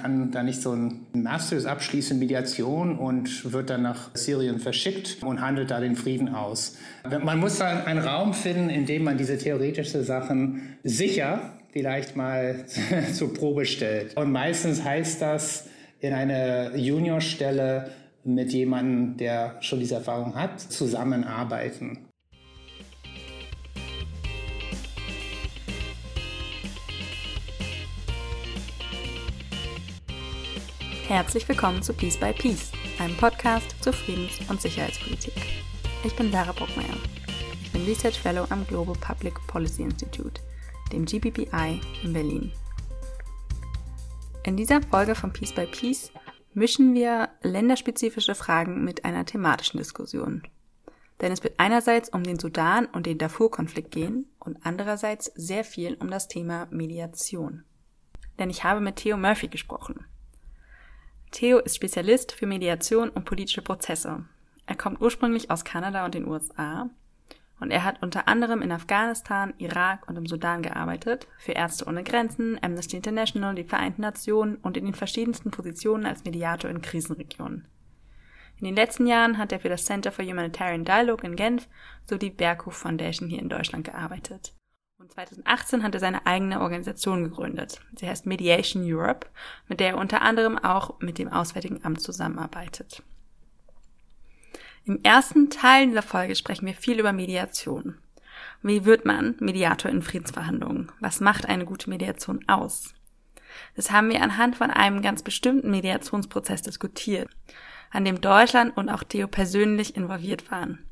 kann da nicht so ein Masters abschließen, Mediation und wird dann nach Syrien verschickt und handelt da den Frieden aus. Man muss dann einen Raum finden, in dem man diese theoretischen Sachen sicher vielleicht mal zur Probe stellt. Und meistens heißt das in einer Juniorstelle mit jemandem, der schon diese Erfahrung hat, zusammenarbeiten. Herzlich willkommen zu Peace by Peace, einem Podcast zur Friedens- und Sicherheitspolitik. Ich bin Sarah Bruckmeier. Ich bin Research Fellow am Global Public Policy Institute, dem GPPI in Berlin. In dieser Folge von Peace by Peace mischen wir länderspezifische Fragen mit einer thematischen Diskussion. Denn es wird einerseits um den Sudan und den Darfur-Konflikt gehen und andererseits sehr viel um das Thema Mediation. Denn ich habe mit Theo Murphy gesprochen. Theo ist Spezialist für Mediation und politische Prozesse. Er kommt ursprünglich aus Kanada und den USA und er hat unter anderem in Afghanistan, Irak und im Sudan gearbeitet, für Ärzte ohne Grenzen, Amnesty International, die Vereinten Nationen und in den verschiedensten Positionen als Mediator in Krisenregionen. In den letzten Jahren hat er für das Center for Humanitarian Dialogue in Genf sowie die Berghof Foundation hier in Deutschland gearbeitet. Und 2018 hat er seine eigene Organisation gegründet. Sie heißt Mediation Europe, mit der er unter anderem auch mit dem Auswärtigen Amt zusammenarbeitet. Im ersten Teil dieser Folge sprechen wir viel über Mediation. Wie wird man Mediator in Friedensverhandlungen? Was macht eine gute Mediation aus? Das haben wir anhand von einem ganz bestimmten Mediationsprozess diskutiert, an dem Deutschland und auch Theo persönlich involviert waren.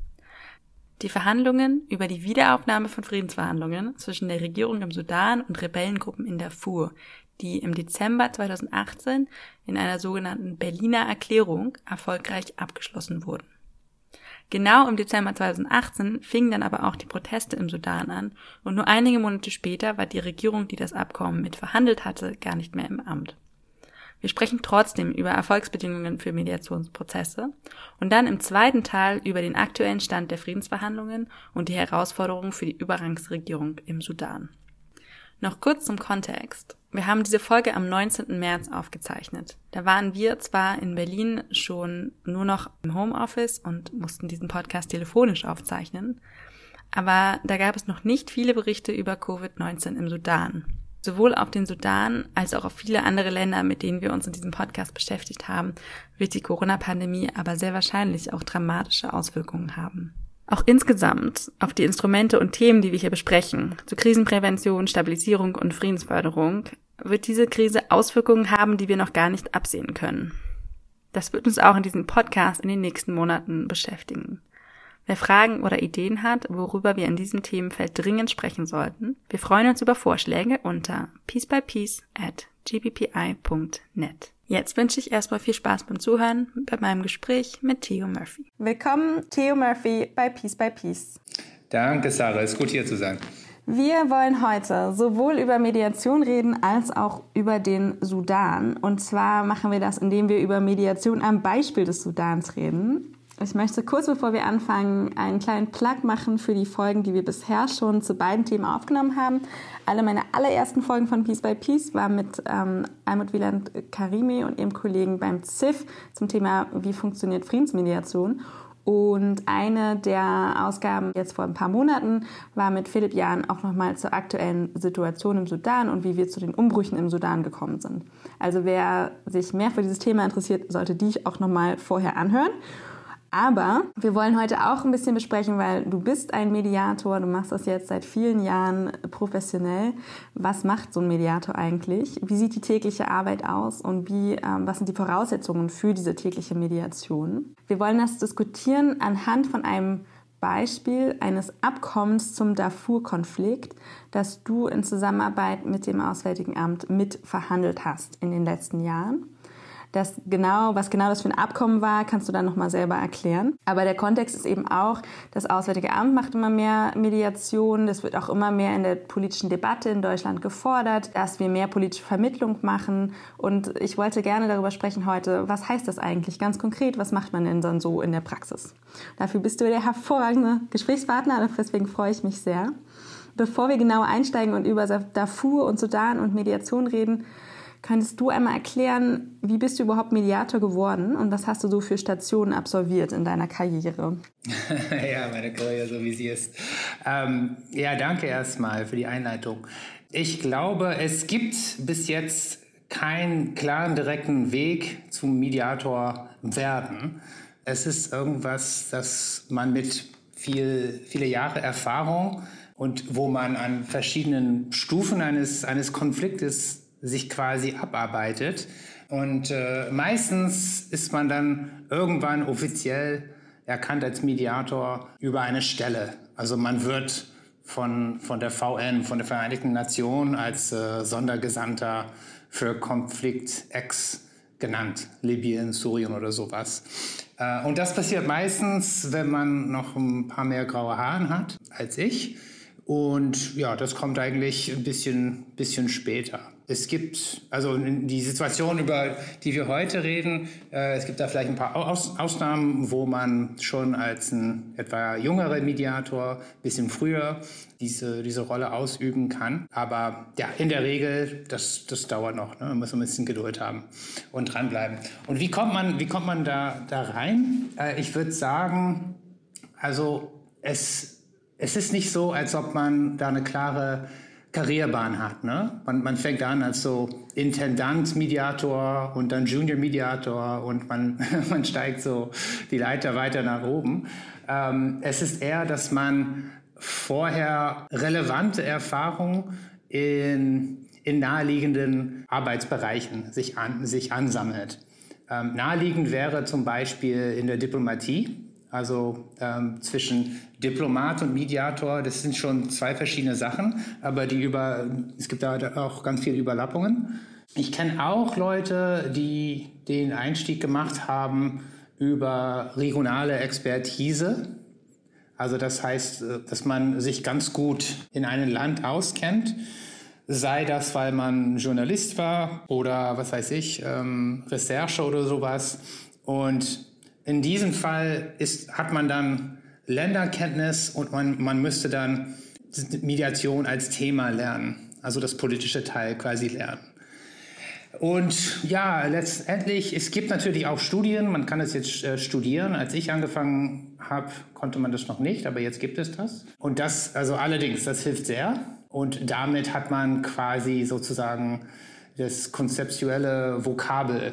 Die Verhandlungen über die Wiederaufnahme von Friedensverhandlungen zwischen der Regierung im Sudan und Rebellengruppen in Darfur, die im Dezember 2018 in einer sogenannten Berliner Erklärung erfolgreich abgeschlossen wurden. Genau im Dezember 2018 fingen dann aber auch die Proteste im Sudan an und nur einige Monate später war die Regierung, die das Abkommen mit verhandelt hatte, gar nicht mehr im Amt. Wir sprechen trotzdem über Erfolgsbedingungen für Mediationsprozesse und dann im zweiten Teil über den aktuellen Stand der Friedensverhandlungen und die Herausforderungen für die Übergangsregierung im Sudan. Noch kurz zum Kontext. Wir haben diese Folge am 19. März aufgezeichnet. Da waren wir zwar in Berlin schon nur noch im Homeoffice und mussten diesen Podcast telefonisch aufzeichnen, aber da gab es noch nicht viele Berichte über Covid-19 im Sudan. Sowohl auf den Sudan als auch auf viele andere Länder, mit denen wir uns in diesem Podcast beschäftigt haben, wird die Corona-Pandemie aber sehr wahrscheinlich auch dramatische Auswirkungen haben. Auch insgesamt auf die Instrumente und Themen, die wir hier besprechen, zu Krisenprävention, Stabilisierung und Friedensförderung, wird diese Krise Auswirkungen haben, die wir noch gar nicht absehen können. Das wird uns auch in diesem Podcast in den nächsten Monaten beschäftigen. Wer Fragen oder Ideen hat, worüber wir in diesem Themenfeld dringend sprechen sollten, wir freuen uns über Vorschläge unter piecebypiece at gbpi.net. Jetzt wünsche ich erstmal viel Spaß beim Zuhören bei meinem Gespräch mit Theo Murphy. Willkommen, Theo Murphy bei Piece by Piece. Danke, Sarah. Es ist gut, hier zu sein. Wir wollen heute sowohl über Mediation reden als auch über den Sudan. Und zwar machen wir das, indem wir über Mediation am Beispiel des Sudans reden. Ich möchte kurz bevor wir anfangen einen kleinen Plug machen für die Folgen, die wir bisher schon zu beiden Themen aufgenommen haben. Alle meine allerersten Folgen von Peace by Peace waren mit ähm, Almut Wieland Karimi und ihrem Kollegen beim ZIF zum Thema, wie funktioniert Friedensmediation. Und eine der Ausgaben jetzt vor ein paar Monaten war mit Philipp Jahn auch nochmal zur aktuellen Situation im Sudan und wie wir zu den Umbrüchen im Sudan gekommen sind. Also wer sich mehr für dieses Thema interessiert, sollte die auch nochmal vorher anhören. Aber wir wollen heute auch ein bisschen besprechen, weil du bist ein Mediator, du machst das jetzt seit vielen Jahren professionell. Was macht so ein Mediator eigentlich? Wie sieht die tägliche Arbeit aus und wie, ähm, was sind die Voraussetzungen für diese tägliche Mediation? Wir wollen das diskutieren anhand von einem Beispiel eines Abkommens zum Darfur-Konflikt, das du in Zusammenarbeit mit dem Auswärtigen Amt mit verhandelt hast in den letzten Jahren. Das genau, was genau das für ein Abkommen war, kannst du dann nochmal selber erklären. Aber der Kontext ist eben auch, das Auswärtige Amt macht immer mehr Mediation. Das wird auch immer mehr in der politischen Debatte in Deutschland gefordert, dass wir mehr politische Vermittlung machen. Und ich wollte gerne darüber sprechen heute, was heißt das eigentlich ganz konkret? Was macht man denn dann so in der Praxis? Dafür bist du der hervorragende Gesprächspartner, deswegen freue ich mich sehr. Bevor wir genau einsteigen und über Darfur und Sudan und Mediation reden, Könntest du einmal erklären, wie bist du überhaupt Mediator geworden und was hast du so für Stationen absolviert in deiner Karriere? ja, meine Karriere, so wie sie ist. Ähm, ja, danke erstmal für die Einleitung. Ich glaube, es gibt bis jetzt keinen klaren, direkten Weg zum Mediator werden. Es ist irgendwas, das man mit viel, viele Jahre Erfahrung und wo man an verschiedenen Stufen eines, eines Konfliktes sich quasi abarbeitet. Und äh, meistens ist man dann irgendwann offiziell erkannt als Mediator über eine Stelle. Also man wird von, von der VN, von der Vereinigten Nationen als äh, Sondergesandter für Konflikt X genannt, Libyen, Syrien oder sowas. Äh, und das passiert meistens, wenn man noch ein paar mehr graue Haare hat als ich. Und ja, das kommt eigentlich ein bisschen, bisschen später. Es gibt, also die Situation, über die wir heute reden, äh, es gibt da vielleicht ein paar Aus Ausnahmen, wo man schon als ein etwa jüngerer Mediator ein bisschen früher diese, diese Rolle ausüben kann. Aber ja, in der Regel, das, das dauert noch. Ne? Man muss ein bisschen Geduld haben und dranbleiben. Und wie kommt man, wie kommt man da, da rein? Äh, ich würde sagen, also es, es ist nicht so, als ob man da eine klare Karrierebahn hat. Ne? Man, man fängt an als so Intendant, Mediator und dann Junior Mediator und man, man steigt so die Leiter weiter nach oben. Ähm, es ist eher, dass man vorher relevante Erfahrungen in, in naheliegenden Arbeitsbereichen sich, an, sich ansammelt. Ähm, naheliegend wäre zum Beispiel in der Diplomatie also ähm, zwischen Diplomat und Mediator, das sind schon zwei verschiedene Sachen, aber die über, es gibt da auch ganz viele Überlappungen. Ich kenne auch Leute, die den Einstieg gemacht haben über regionale Expertise. Also das heißt, äh, dass man sich ganz gut in einem Land auskennt, sei das, weil man Journalist war oder was weiß ich, ähm, Recherche oder sowas. Und in diesem Fall ist, hat man dann Länderkenntnis und man, man müsste dann Mediation als Thema lernen, also das politische Teil quasi lernen. Und ja, letztendlich, es gibt natürlich auch Studien, man kann es jetzt äh, studieren. Als ich angefangen habe, konnte man das noch nicht, aber jetzt gibt es das. Und das, also allerdings, das hilft sehr. Und damit hat man quasi sozusagen das konzeptuelle Vokabel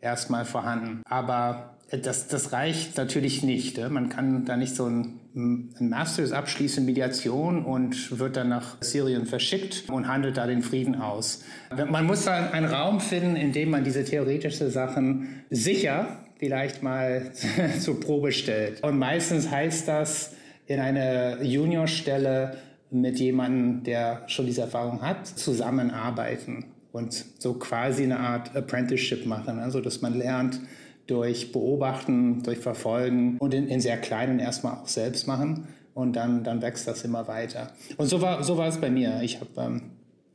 erstmal vorhanden. Aber das, das reicht natürlich nicht. Man kann da nicht so ein, ein Masters abschließen, Mediation und wird dann nach Syrien verschickt und handelt da den Frieden aus. Man muss da einen Raum finden, in dem man diese theoretischen Sachen sicher vielleicht mal zur Probe stellt. Und meistens heißt das in einer Juniorstelle mit jemandem, der schon diese Erfahrung hat, zusammenarbeiten und so quasi eine Art Apprenticeship machen, also dass man lernt, durch Beobachten, durch Verfolgen und in, in sehr kleinen erstmal auch selbst machen. Und dann, dann wächst das immer weiter. Und so war, so war es bei mir. Ich, hab, ähm,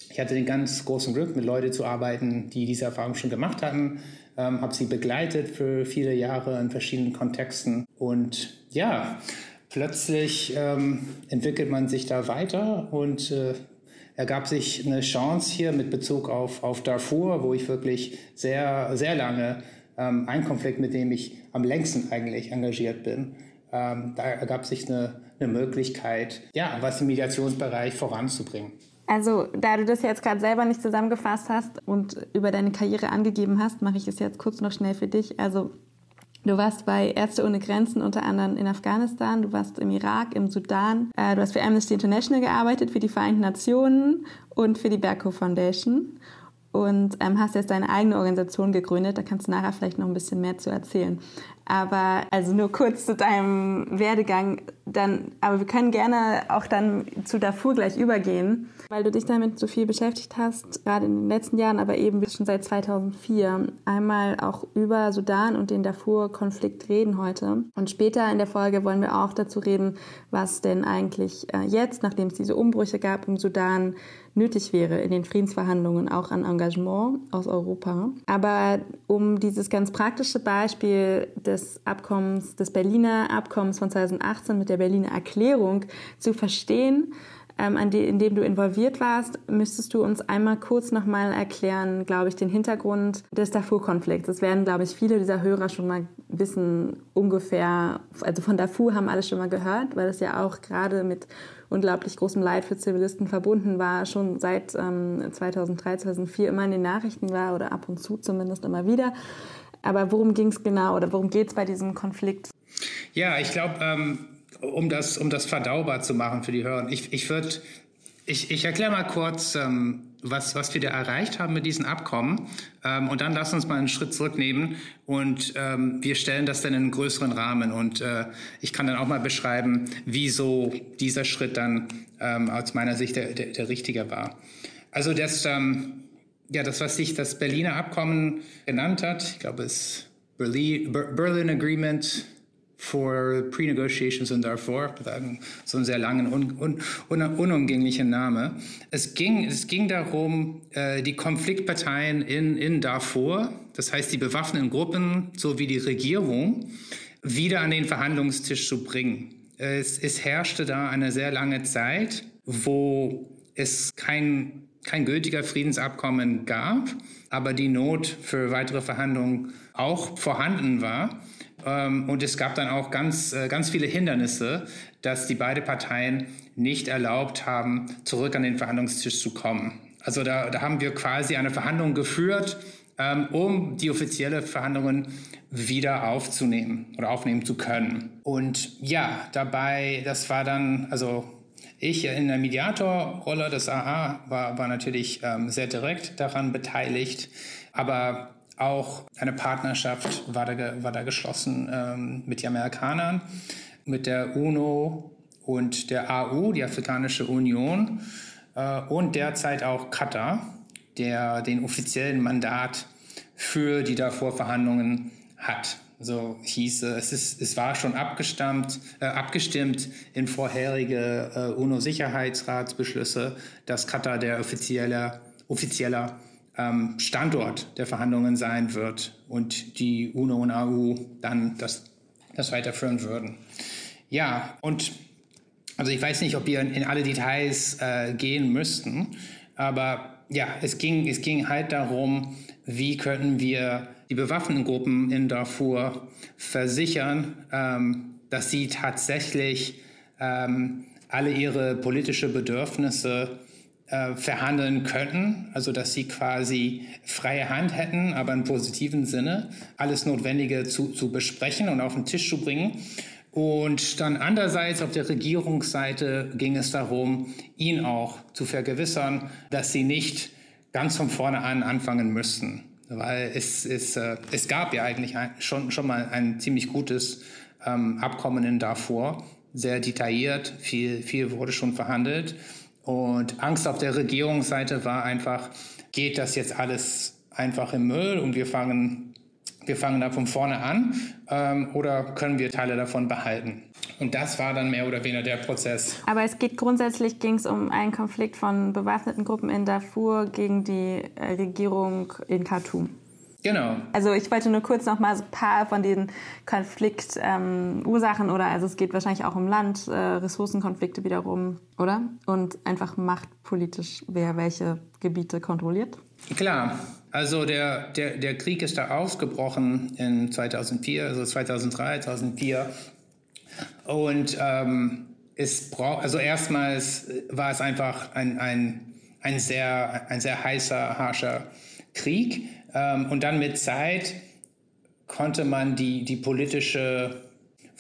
ich hatte den ganz großen Glück, mit Leuten zu arbeiten, die diese Erfahrung schon gemacht hatten. Ähm, habe sie begleitet für viele Jahre in verschiedenen Kontexten. Und ja, plötzlich ähm, entwickelt man sich da weiter und äh, ergab sich eine Chance hier mit Bezug auf, auf Darfur, wo ich wirklich sehr, sehr lange ähm, ein Konflikt, mit dem ich am längsten eigentlich engagiert bin. Ähm, da ergab sich eine, eine Möglichkeit, ja, was im Mediationsbereich voranzubringen. Also, da du das jetzt gerade selber nicht zusammengefasst hast und über deine Karriere angegeben hast, mache ich es jetzt kurz noch schnell für dich. Also, Du warst bei Ärzte ohne Grenzen unter anderem in Afghanistan, du warst im Irak, im Sudan, äh, du hast für Amnesty International gearbeitet, für die Vereinten Nationen und für die Berko Foundation und ähm, hast jetzt deine eigene Organisation gegründet. Da kannst du nachher vielleicht noch ein bisschen mehr zu erzählen. Aber also nur kurz zu deinem Werdegang. Dann, aber wir können gerne auch dann zu Darfur gleich übergehen, weil du dich damit so viel beschäftigt hast, gerade in den letzten Jahren, aber eben schon seit 2004. Einmal auch über Sudan und den Darfur-Konflikt reden heute. Und später in der Folge wollen wir auch dazu reden, was denn eigentlich äh, jetzt, nachdem es diese Umbrüche gab im Sudan, nötig wäre in den Friedensverhandlungen auch an Engagement aus Europa. Aber um dieses ganz praktische Beispiel des Abkommens, des Berliner Abkommens von 2018 mit der Berliner Erklärung zu verstehen, ähm, in dem du involviert warst. Müsstest du uns einmal kurz nochmal erklären, glaube ich, den Hintergrund des Darfur-Konflikts? Das werden, glaube ich, viele dieser Hörer schon mal wissen, ungefähr, also von Darfur haben alle schon mal gehört, weil es ja auch gerade mit unglaublich großem Leid für Zivilisten verbunden war, schon seit ähm, 2003, 2004 immer in den Nachrichten war oder ab und zu zumindest immer wieder. Aber worum ging es genau oder worum geht es bei diesem Konflikt? Ja, ich glaube, ähm, um, das, um das verdaubar zu machen für die Hörer, ich, ich würde, ich, ich erkläre mal kurz, ähm, was, was wir da erreicht haben mit diesen Abkommen. Ähm, und dann lass uns mal einen Schritt zurücknehmen und ähm, wir stellen das dann in einen größeren Rahmen. Und äh, ich kann dann auch mal beschreiben, wieso dieser Schritt dann ähm, aus meiner Sicht der, der, der richtige war. Also das, ähm, ja, das, was sich das Berliner Abkommen genannt hat, ich glaube, es Berlin, Berlin Agreement for Pre-Negotiations in Darfur, so einen sehr langen, un, un, un, unumgänglichen Name. Es ging, es ging darum, äh, die Konfliktparteien in, in Darfur, das heißt die bewaffneten Gruppen sowie die Regierung, wieder an den Verhandlungstisch zu bringen. Es, es herrschte da eine sehr lange Zeit, wo es kein, kein gültiger Friedensabkommen gab, aber die Not für weitere Verhandlungen auch vorhanden war. Ähm, und es gab dann auch ganz, äh, ganz viele Hindernisse, dass die beiden Parteien nicht erlaubt haben, zurück an den Verhandlungstisch zu kommen. Also da, da haben wir quasi eine Verhandlung geführt, ähm, um die offizielle Verhandlungen wieder aufzunehmen oder aufnehmen zu können. Und ja, dabei, das war dann, also ich in der Mediatorrolle des AA war, war natürlich ähm, sehr direkt daran beteiligt, aber auch eine Partnerschaft war da, war da geschlossen ähm, mit den Amerikanern, mit der UNO und der AU, die Afrikanische Union, äh, und derzeit auch Katar, der den offiziellen Mandat für die Darfur-Verhandlungen hat. So hieß es, ist, es war schon abgestimmt, äh, abgestimmt in vorherige äh, UNO-Sicherheitsratsbeschlüsse, dass Katar der offizielle, offizieller ähm, Standort der Verhandlungen sein wird und die UNO und AU dann das, das weiterführen würden. Ja, und also ich weiß nicht, ob wir in, in alle Details äh, gehen müssten, aber ja, es ging, es ging halt darum, wie können wir die bewaffneten Gruppen in Darfur versichern, ähm, dass sie tatsächlich ähm, alle ihre politische Bedürfnisse äh, verhandeln könnten, also dass sie quasi freie Hand hätten, aber im positiven Sinne, alles Notwendige zu, zu besprechen und auf den Tisch zu bringen. Und dann andererseits auf der Regierungsseite ging es darum, ihn auch zu vergewissern, dass sie nicht ganz von vorne an anfangen müssten. Weil es, es, äh, es gab ja eigentlich ein, schon, schon mal ein ziemlich gutes ähm, Abkommen in Darfur, sehr detailliert, viel, viel wurde schon verhandelt. Und Angst auf der Regierungsseite war einfach, geht das jetzt alles einfach im Müll und wir fangen, wir fangen da von vorne an ähm, oder können wir Teile davon behalten? Und das war dann mehr oder weniger der Prozess. Aber es geht grundsätzlich ging es um einen Konflikt von bewaffneten Gruppen in Darfur gegen die äh, Regierung in Khartoum. Genau. Also ich wollte nur kurz noch mal so ein paar von den Konfliktursachen ähm, oder also es geht wahrscheinlich auch um Land, äh, Ressourcenkonflikte wiederum, oder? Und einfach machtpolitisch, wer welche Gebiete kontrolliert. Klar. Also der, der, der Krieg ist da ausgebrochen in 2004, also 2003, 2004. Und ähm, es braucht, also erstmals war es einfach ein, ein, ein, sehr, ein sehr heißer, harscher Krieg und dann mit Zeit konnte man die, die politische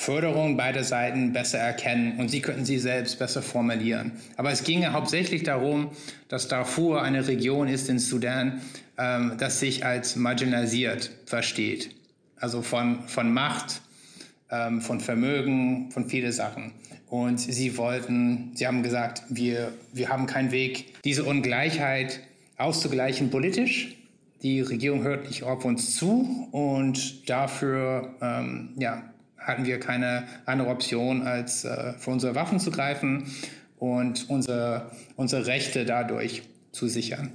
Förderung beider Seiten besser erkennen und sie könnten sie selbst besser formulieren. Aber es ging hauptsächlich darum, dass Darfur eine Region ist in Sudan, ähm, das sich als marginalisiert versteht. Also von, von Macht, ähm, von Vermögen, von vielen Sachen. Und sie wollten, sie haben gesagt, wir, wir haben keinen Weg, diese Ungleichheit auszugleichen politisch. Die Regierung hört nicht auf uns zu und dafür ähm, ja, hatten wir keine andere Option, als äh, für unsere Waffen zu greifen und unsere, unsere Rechte dadurch zu sichern.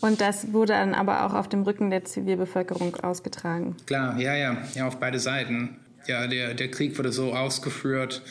Und das wurde dann aber auch auf dem Rücken der Zivilbevölkerung ausgetragen. Klar, ja, ja, ja, auf beide Seiten. ja, der, der Krieg wurde so ausgeführt.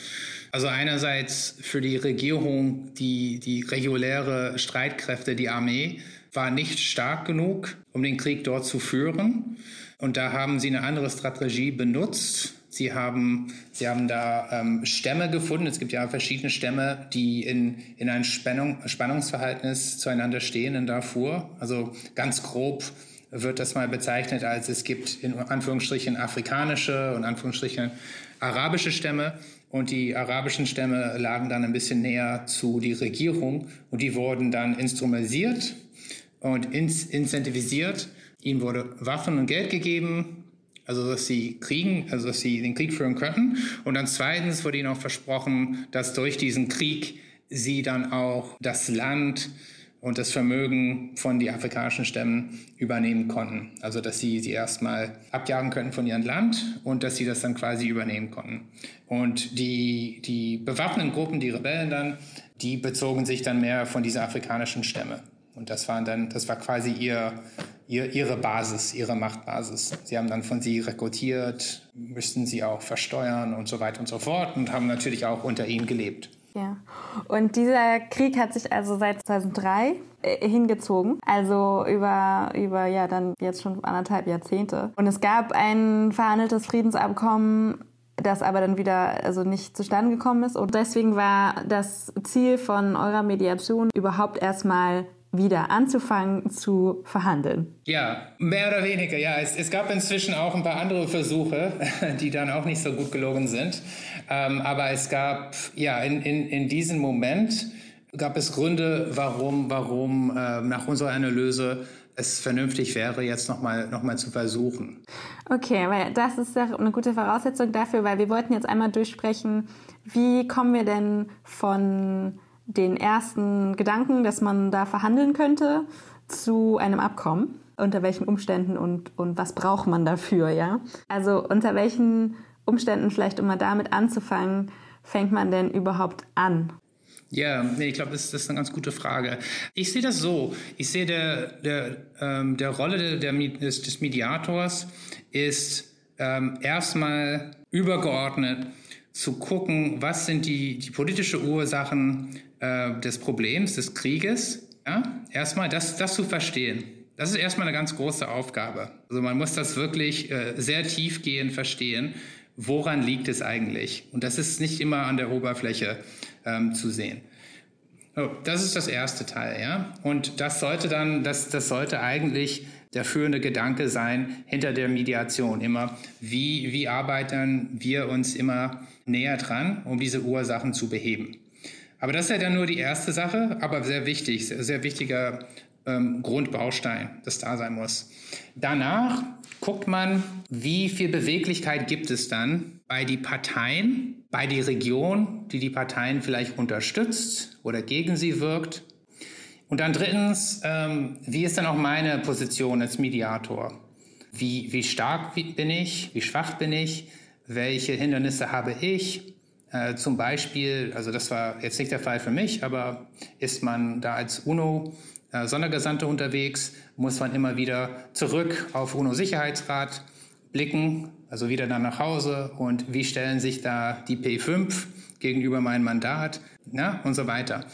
Also einerseits für die Regierung, die, die reguläre Streitkräfte, die Armee, war nicht stark genug, um den Krieg dort zu führen. Und da haben sie eine andere Strategie benutzt. Sie haben, sie haben da ähm, Stämme gefunden. Es gibt ja verschiedene Stämme, die in, in einem Spannung, Spannungsverhältnis zueinander stehen in Darfur. Also ganz grob wird das mal bezeichnet als es gibt in Anführungsstrichen afrikanische und Anführungsstrichen arabische Stämme. Und die arabischen Stämme lagen dann ein bisschen näher zu die Regierung und die wurden dann instrumentalisiert und incentivisiert. Ihnen wurde Waffen und Geld gegeben, also dass sie kriegen, also dass sie den Krieg führen könnten. Und dann zweitens wurde ihnen auch versprochen, dass durch diesen Krieg sie dann auch das Land und das Vermögen von den afrikanischen Stämmen übernehmen konnten. Also dass sie sie erstmal abjagen könnten von ihrem Land und dass sie das dann quasi übernehmen konnten. Und die, die bewaffneten Gruppen, die Rebellen dann, die bezogen sich dann mehr von dieser afrikanischen Stämme. Und das waren dann, das war quasi ihr, ihr, ihre Basis, ihre Machtbasis. Sie haben dann von sie rekrutiert, müssten sie auch versteuern und so weiter und so fort und haben natürlich auch unter ihnen gelebt. Ja. Und dieser Krieg hat sich also seit 2003 äh, hingezogen, also über, über ja dann jetzt schon anderthalb Jahrzehnte. Und es gab ein verhandeltes Friedensabkommen das aber dann wieder also nicht zustande gekommen ist. Und deswegen war das Ziel von eurer Mediation überhaupt erstmal wieder anzufangen zu verhandeln. Ja, mehr oder weniger, ja. Es, es, gab inzwischen auch ein paar andere Versuche, die dann auch nicht so gut gelungen sind. Ähm, aber es gab, ja, in, in, in diesem Moment gab es Gründe, warum, warum äh, nach unserer Analyse es vernünftig wäre, jetzt nochmal noch mal zu versuchen. Okay, weil das ist ja eine gute Voraussetzung dafür, weil wir wollten jetzt einmal durchsprechen, wie kommen wir denn von den ersten Gedanken, dass man da verhandeln könnte, zu einem Abkommen. Unter welchen Umständen und, und was braucht man dafür, ja? Also unter welchen Umständen, vielleicht um mal damit anzufangen, fängt man denn überhaupt an? Ja, nee, ich glaube, das, das, ist eine ganz gute Frage. Ich sehe das so. Ich sehe, der, der, ähm, der Rolle der, des, des Mediators ist ähm, erstmal übergeordnet zu gucken, was sind die, die politische Ursachen äh, des Problems, des Krieges. Ja? Erstmal das, das zu verstehen. Das ist erstmal eine ganz große Aufgabe. Also man muss das wirklich äh, sehr tiefgehend verstehen. Woran liegt es eigentlich? Und das ist nicht immer an der Oberfläche ähm, zu sehen. So, das ist das erste Teil, ja. Und das sollte dann, das, das sollte eigentlich der führende Gedanke sein hinter der Mediation immer. Wie, wie arbeiten wir uns immer näher dran, um diese Ursachen zu beheben? Aber das ist ja dann nur die erste Sache, aber sehr wichtig, sehr, sehr wichtiger ähm, Grundbaustein, das da sein muss. Danach guckt man, wie viel Beweglichkeit gibt es dann bei den Parteien, bei der Region, die die Parteien vielleicht unterstützt oder gegen sie wirkt und dann drittens, ähm, wie ist dann auch meine Position als Mediator? Wie, wie stark bin ich? Wie schwach bin ich? Welche Hindernisse habe ich? Äh, zum Beispiel, also das war jetzt nicht der Fall für mich, aber ist man da als UNO äh, Sondergesandte unterwegs, muss man immer wieder zurück auf UNO-Sicherheitsrat blicken, also wieder dann nach Hause und wie stellen sich da die P5 gegenüber meinem Mandat ja, und so weiter.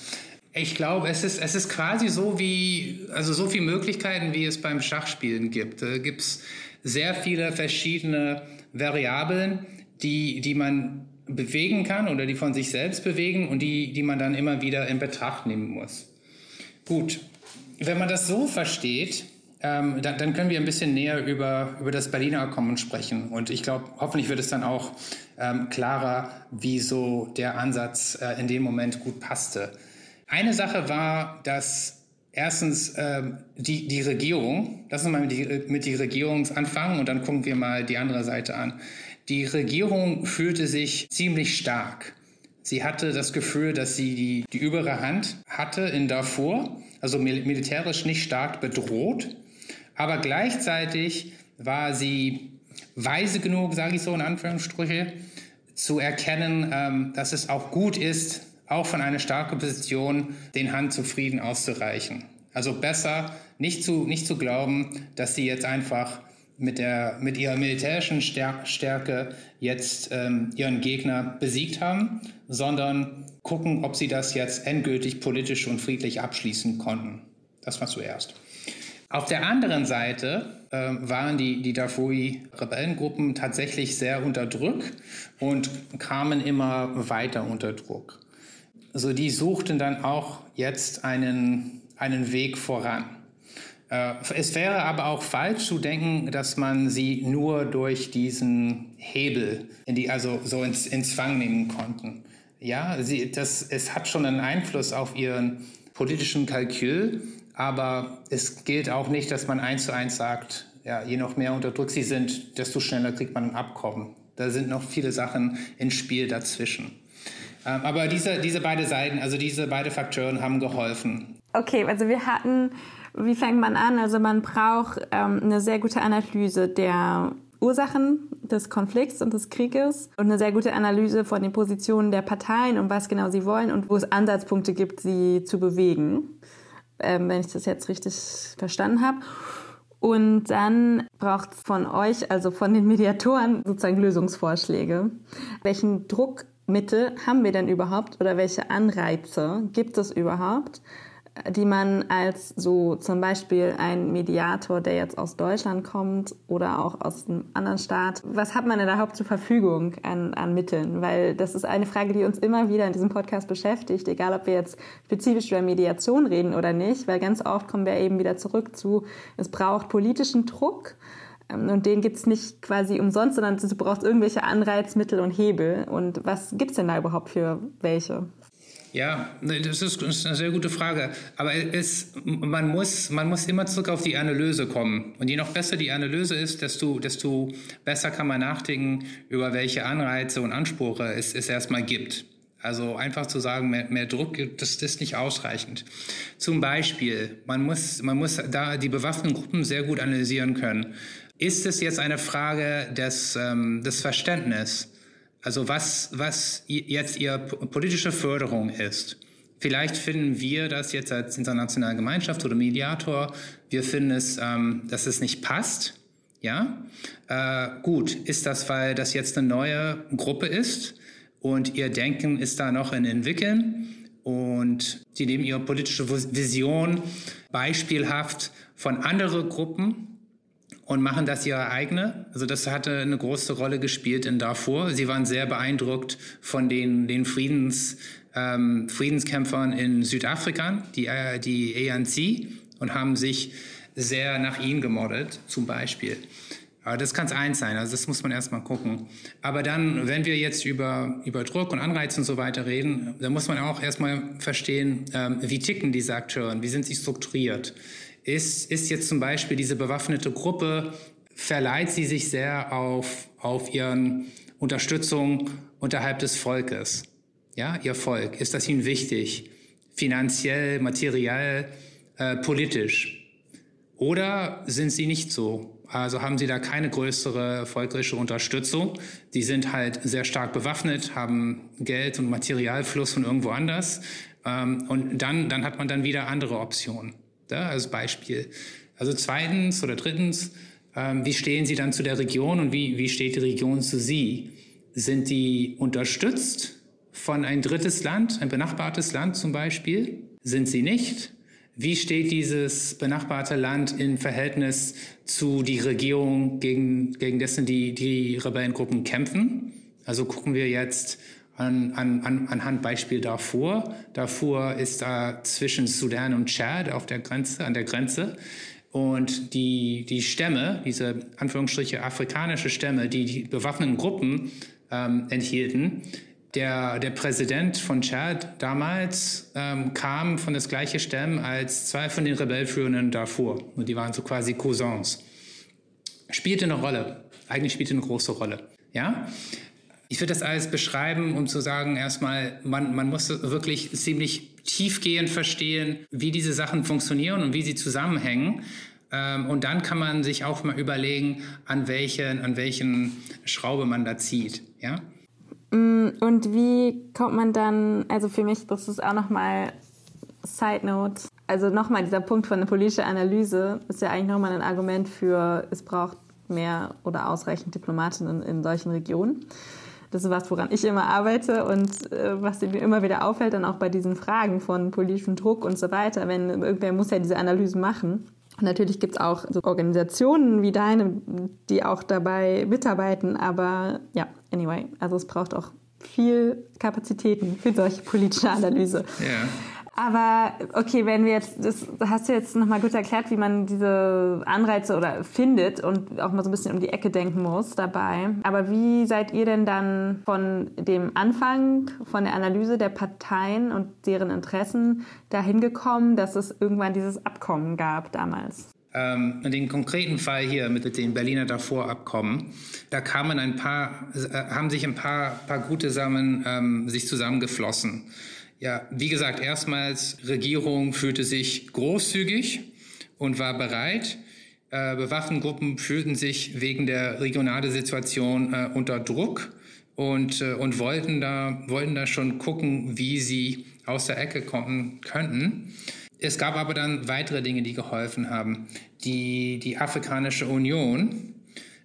Ich glaube, es ist, es ist quasi so wie, also so viele Möglichkeiten, wie es beim Schachspielen gibt. Da gibt es sehr viele verschiedene Variablen, die, die man bewegen kann oder die von sich selbst bewegen und die, die man dann immer wieder in Betracht nehmen muss. Gut, wenn man das so versteht, ähm, dann, dann, können wir ein bisschen näher über, über das Berliner Abkommen sprechen. Und ich glaube, hoffentlich wird es dann auch ähm, klarer, wie der Ansatz äh, in dem Moment gut passte. Eine Sache war, dass erstens ähm, die, die Regierung, lass uns mal mit die, mit die Regierung anfangen und dann gucken wir mal die andere Seite an. Die Regierung fühlte sich ziemlich stark. Sie hatte das Gefühl, dass sie die, die übere Hand hatte in Darfur, also militärisch nicht stark bedroht, aber gleichzeitig war sie weise genug, sage ich so in Anführungsstriche, zu erkennen, ähm, dass es auch gut ist, auch von einer starken Position den Hand zu Frieden auszureichen. Also besser nicht zu, nicht zu glauben, dass sie jetzt einfach mit, der, mit ihrer militärischen Stärke jetzt ähm, ihren Gegner besiegt haben, sondern gucken, ob sie das jetzt endgültig politisch und friedlich abschließen konnten. Das war zuerst. Auf der anderen Seite äh, waren die, die Darfuri-Rebellengruppen tatsächlich sehr unter Druck und kamen immer weiter unter Druck. Also die suchten dann auch jetzt einen, einen Weg voran. Äh, es wäre aber auch falsch zu denken, dass man sie nur durch diesen Hebel, in die, also so ins, ins Zwang nehmen konnten. Ja, sie, das, es hat schon einen Einfluss auf ihren politischen Kalkül, aber es gilt auch nicht, dass man eins zu eins sagt, ja, je noch mehr unter Druck sie sind, desto schneller kriegt man ein Abkommen. Da sind noch viele Sachen ins Spiel dazwischen. Ähm, aber diese, diese beiden Seiten, also diese beiden Faktoren haben geholfen. Okay, also wir hatten, wie fängt man an? Also man braucht ähm, eine sehr gute Analyse der Ursachen des Konflikts und des Krieges und eine sehr gute Analyse von den Positionen der Parteien und was genau sie wollen und wo es Ansatzpunkte gibt, sie zu bewegen, ähm, wenn ich das jetzt richtig verstanden habe. Und dann braucht es von euch, also von den Mediatoren, sozusagen Lösungsvorschläge. Welchen Druckmittel haben wir denn überhaupt oder welche Anreize gibt es überhaupt? die man als so zum Beispiel ein Mediator, der jetzt aus Deutschland kommt oder auch aus einem anderen Staat, was hat man denn überhaupt zur Verfügung an, an Mitteln? Weil das ist eine Frage, die uns immer wieder in diesem Podcast beschäftigt, egal ob wir jetzt spezifisch über Mediation reden oder nicht, weil ganz oft kommen wir eben wieder zurück zu, es braucht politischen Druck. Ähm, und den gibt's nicht quasi umsonst, sondern du brauchst irgendwelche Anreizmittel und Hebel. Und was gibt's denn da überhaupt für welche? Ja, das ist, eine sehr gute Frage. Aber es, man, muss, man muss immer zurück auf die Analyse kommen. Und je noch besser die Analyse ist, desto, desto besser kann man nachdenken, über welche Anreize und Ansprüche es, es erstmal gibt. Also einfach zu sagen, mehr, mehr Druck, das, das ist nicht ausreichend. Zum Beispiel, man muss, man muss da die bewaffneten Gruppen sehr gut analysieren können. Ist es jetzt eine Frage des, ähm, des Verständnisses? Also was, was jetzt Ihre politische Förderung ist. Vielleicht finden wir das jetzt als internationale Gemeinschaft oder Mediator, wir finden es, ähm, dass es nicht passt. Ja, äh, gut, ist das, weil das jetzt eine neue Gruppe ist und Ihr Denken ist da noch in Entwickeln und Sie nehmen Ihre politische Vision beispielhaft von anderen Gruppen und machen das ihre eigene. Also das hatte eine große Rolle gespielt in Darfur. Sie waren sehr beeindruckt von den, den Friedens, ähm, Friedenskämpfern in Südafrika, die, äh, die ANC, und haben sich sehr nach ihnen gemodelt, zum Beispiel. Aber das kann es eins sein, also das muss man erstmal gucken. Aber dann, wenn wir jetzt über, über Druck und Anreiz und so weiter reden, dann muss man auch erstmal verstehen, ähm, wie ticken diese Akteure, wie sind sie strukturiert ist, ist jetzt zum Beispiel diese bewaffnete Gruppe, verleiht sie sich sehr auf, auf ihren Unterstützung unterhalb des Volkes. Ja, ihr Volk. Ist das ihnen wichtig? Finanziell, materiell, äh, politisch? Oder sind sie nicht so? Also haben sie da keine größere volkrische Unterstützung. Die sind halt sehr stark bewaffnet, haben Geld und Materialfluss von irgendwo anders. Ähm, und dann, dann hat man dann wieder andere Optionen da, als Beispiel. Also zweitens oder drittens, ähm, wie stehen Sie dann zu der Region und wie, wie steht die Region zu Sie? Sind die unterstützt von ein drittes Land, ein benachbartes Land zum Beispiel? Sind sie nicht? Wie steht dieses benachbarte Land im Verhältnis zu die Regierung, gegen, gegen dessen die, die Rebellengruppen kämpfen? Also gucken wir jetzt an, an, anhand Beispiel Darfur. Darfur ist da zwischen Sudan und Tschad auf der Grenze, an der Grenze. Und die, die Stämme, diese Anführungsstriche afrikanische Stämme, die die bewaffneten Gruppen ähm, enthielten, der, der Präsident von Tschad damals ähm, kam von das gleiche Stamm als zwei von den Rebellführenden Darfur. Und die waren so quasi Cousins. Spielte eine Rolle. Eigentlich spielte eine große Rolle. Ja? Ich würde das alles beschreiben, um zu sagen, erstmal, man, man muss wirklich ziemlich tiefgehend verstehen, wie diese Sachen funktionieren und wie sie zusammenhängen. Ähm, und dann kann man sich auch mal überlegen, an welchen, an welchen Schraube man da zieht. Ja? Mm, und wie kommt man dann, also für mich, das ist auch nochmal Side Note, also nochmal dieser Punkt von der politischen Analyse ist ja eigentlich nochmal ein Argument für, es braucht mehr oder ausreichend Diplomatinnen in solchen Regionen. Das ist was, woran ich immer arbeite und äh, was mir immer wieder auffällt, dann auch bei diesen Fragen von politischem Druck und so weiter. Wenn irgendwer muss ja diese Analysen machen. Und natürlich gibt es auch so Organisationen wie deine, die auch dabei mitarbeiten. Aber ja, anyway, also es braucht auch viel Kapazitäten für solche politische Analyse. Ja. Aber okay, wenn wir jetzt, das hast du jetzt nochmal gut erklärt, wie man diese Anreize oder findet und auch mal so ein bisschen um die Ecke denken muss dabei. Aber wie seid ihr denn dann von dem Anfang, von der Analyse der Parteien und deren Interessen dahin gekommen, dass es irgendwann dieses Abkommen gab damals? Ähm, in dem konkreten Fall hier mit dem Berliner Davor-Abkommen, da kamen ein paar, äh, haben sich ein paar, paar gute Sachen ähm, sich zusammengeflossen. Ja, wie gesagt, erstmals Regierung fühlte sich großzügig und war bereit. Äh, Bewaffnengruppen fühlten sich wegen der regionalen Situation äh, unter Druck und, äh, und wollten, da, wollten da schon gucken, wie sie aus der Ecke kommen könnten. Es gab aber dann weitere Dinge, die geholfen haben. Die, die Afrikanische Union,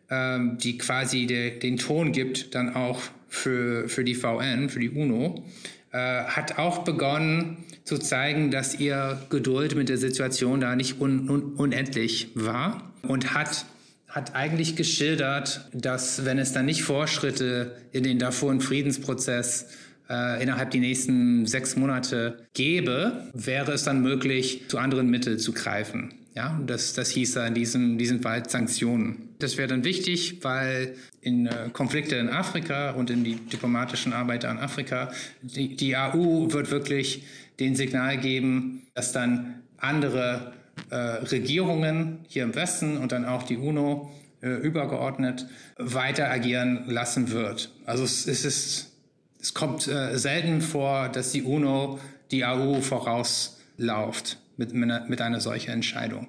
ähm, die quasi de, den Ton gibt, dann auch für, für die VN, für die UNO, hat auch begonnen zu zeigen, dass ihr Geduld mit der Situation da nicht un, un, unendlich war und hat hat eigentlich geschildert, dass wenn es dann nicht Fortschritte in den Darfur- Friedensprozess äh, innerhalb die nächsten sechs Monate gäbe, wäre es dann möglich, zu anderen Mitteln zu greifen. Ja, das, das hieß da in diesem, diesem Fall Sanktionen. Das wäre dann wichtig, weil in äh, Konflikte in Afrika und in die diplomatischen Arbeit an Afrika, die, die AU wird wirklich den Signal geben, dass dann andere äh, Regierungen hier im Westen und dann auch die UNO äh, übergeordnet weiter agieren lassen wird. Also es, es ist es kommt äh, selten vor, dass die UNO die AU vorauslauft mit, mit einer solchen Entscheidung.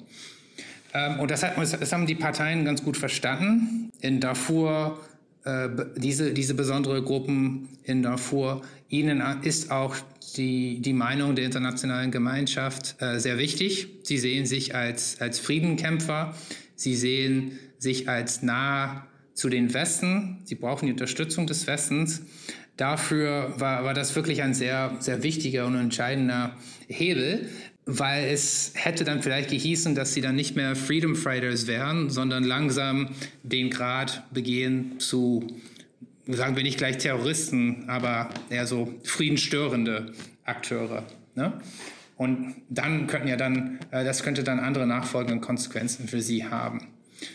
Ähm, und das, hat, das, haben die Parteien ganz gut verstanden. In Darfur, äh, diese, diese besondere Gruppen in Darfur, ihnen ist auch die, die Meinung der internationalen Gemeinschaft äh, sehr wichtig. Sie sehen sich als, als Friedenkämpfer. Sie sehen sich als nah zu den Westen. Sie brauchen die Unterstützung des Westens dafür war, war das wirklich ein sehr, sehr wichtiger und entscheidender Hebel, weil es hätte dann vielleicht gehießen, dass sie dann nicht mehr Freedom Fighters wären, sondern langsam den Grad begehen zu, sagen wir nicht gleich Terroristen, aber eher so friedenstörende Akteure. Ne? Und dann könnten ja dann, äh, das könnte dann andere nachfolgende Konsequenzen für sie haben.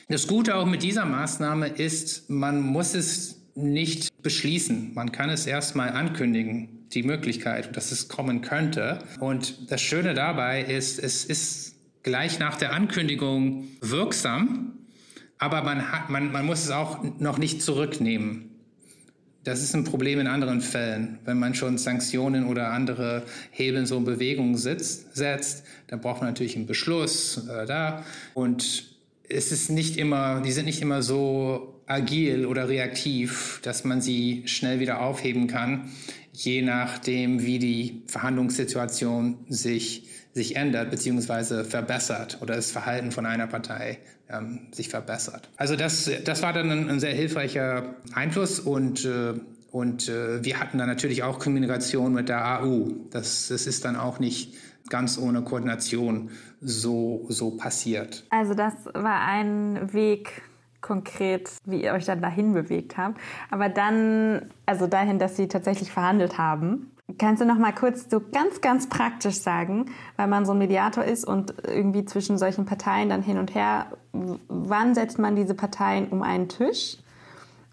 Das Gute auch mit dieser Maßnahme ist, man muss es nicht beschließen. Man kann es erstmal ankündigen, die Möglichkeit, dass es kommen könnte. Und das Schöne dabei ist, es ist gleich nach der Ankündigung wirksam, aber man, hat, man, man muss es auch noch nicht zurücknehmen. Das ist ein Problem in anderen Fällen. Wenn man schon Sanktionen oder andere Hebel so in Bewegung sitzt, setzt, dann braucht man natürlich einen Beschluss äh, da. Und es ist nicht immer, die sind nicht immer so agil oder reaktiv, dass man sie schnell wieder aufheben kann, je nachdem, wie die Verhandlungssituation sich, sich ändert bzw. verbessert oder das Verhalten von einer Partei ähm, sich verbessert. Also das, das war dann ein, ein sehr hilfreicher Einfluss und äh, und äh, wir hatten dann natürlich auch Kommunikation mit der AU. Das, das ist dann auch nicht ganz ohne Koordination so, so passiert. Also das war ein Weg, konkret, wie ihr euch dann dahin bewegt habt. Aber dann, also dahin, dass sie tatsächlich verhandelt haben. Kannst du noch mal kurz so ganz, ganz praktisch sagen, weil man so ein Mediator ist und irgendwie zwischen solchen Parteien dann hin und her, wann setzt man diese Parteien um einen Tisch?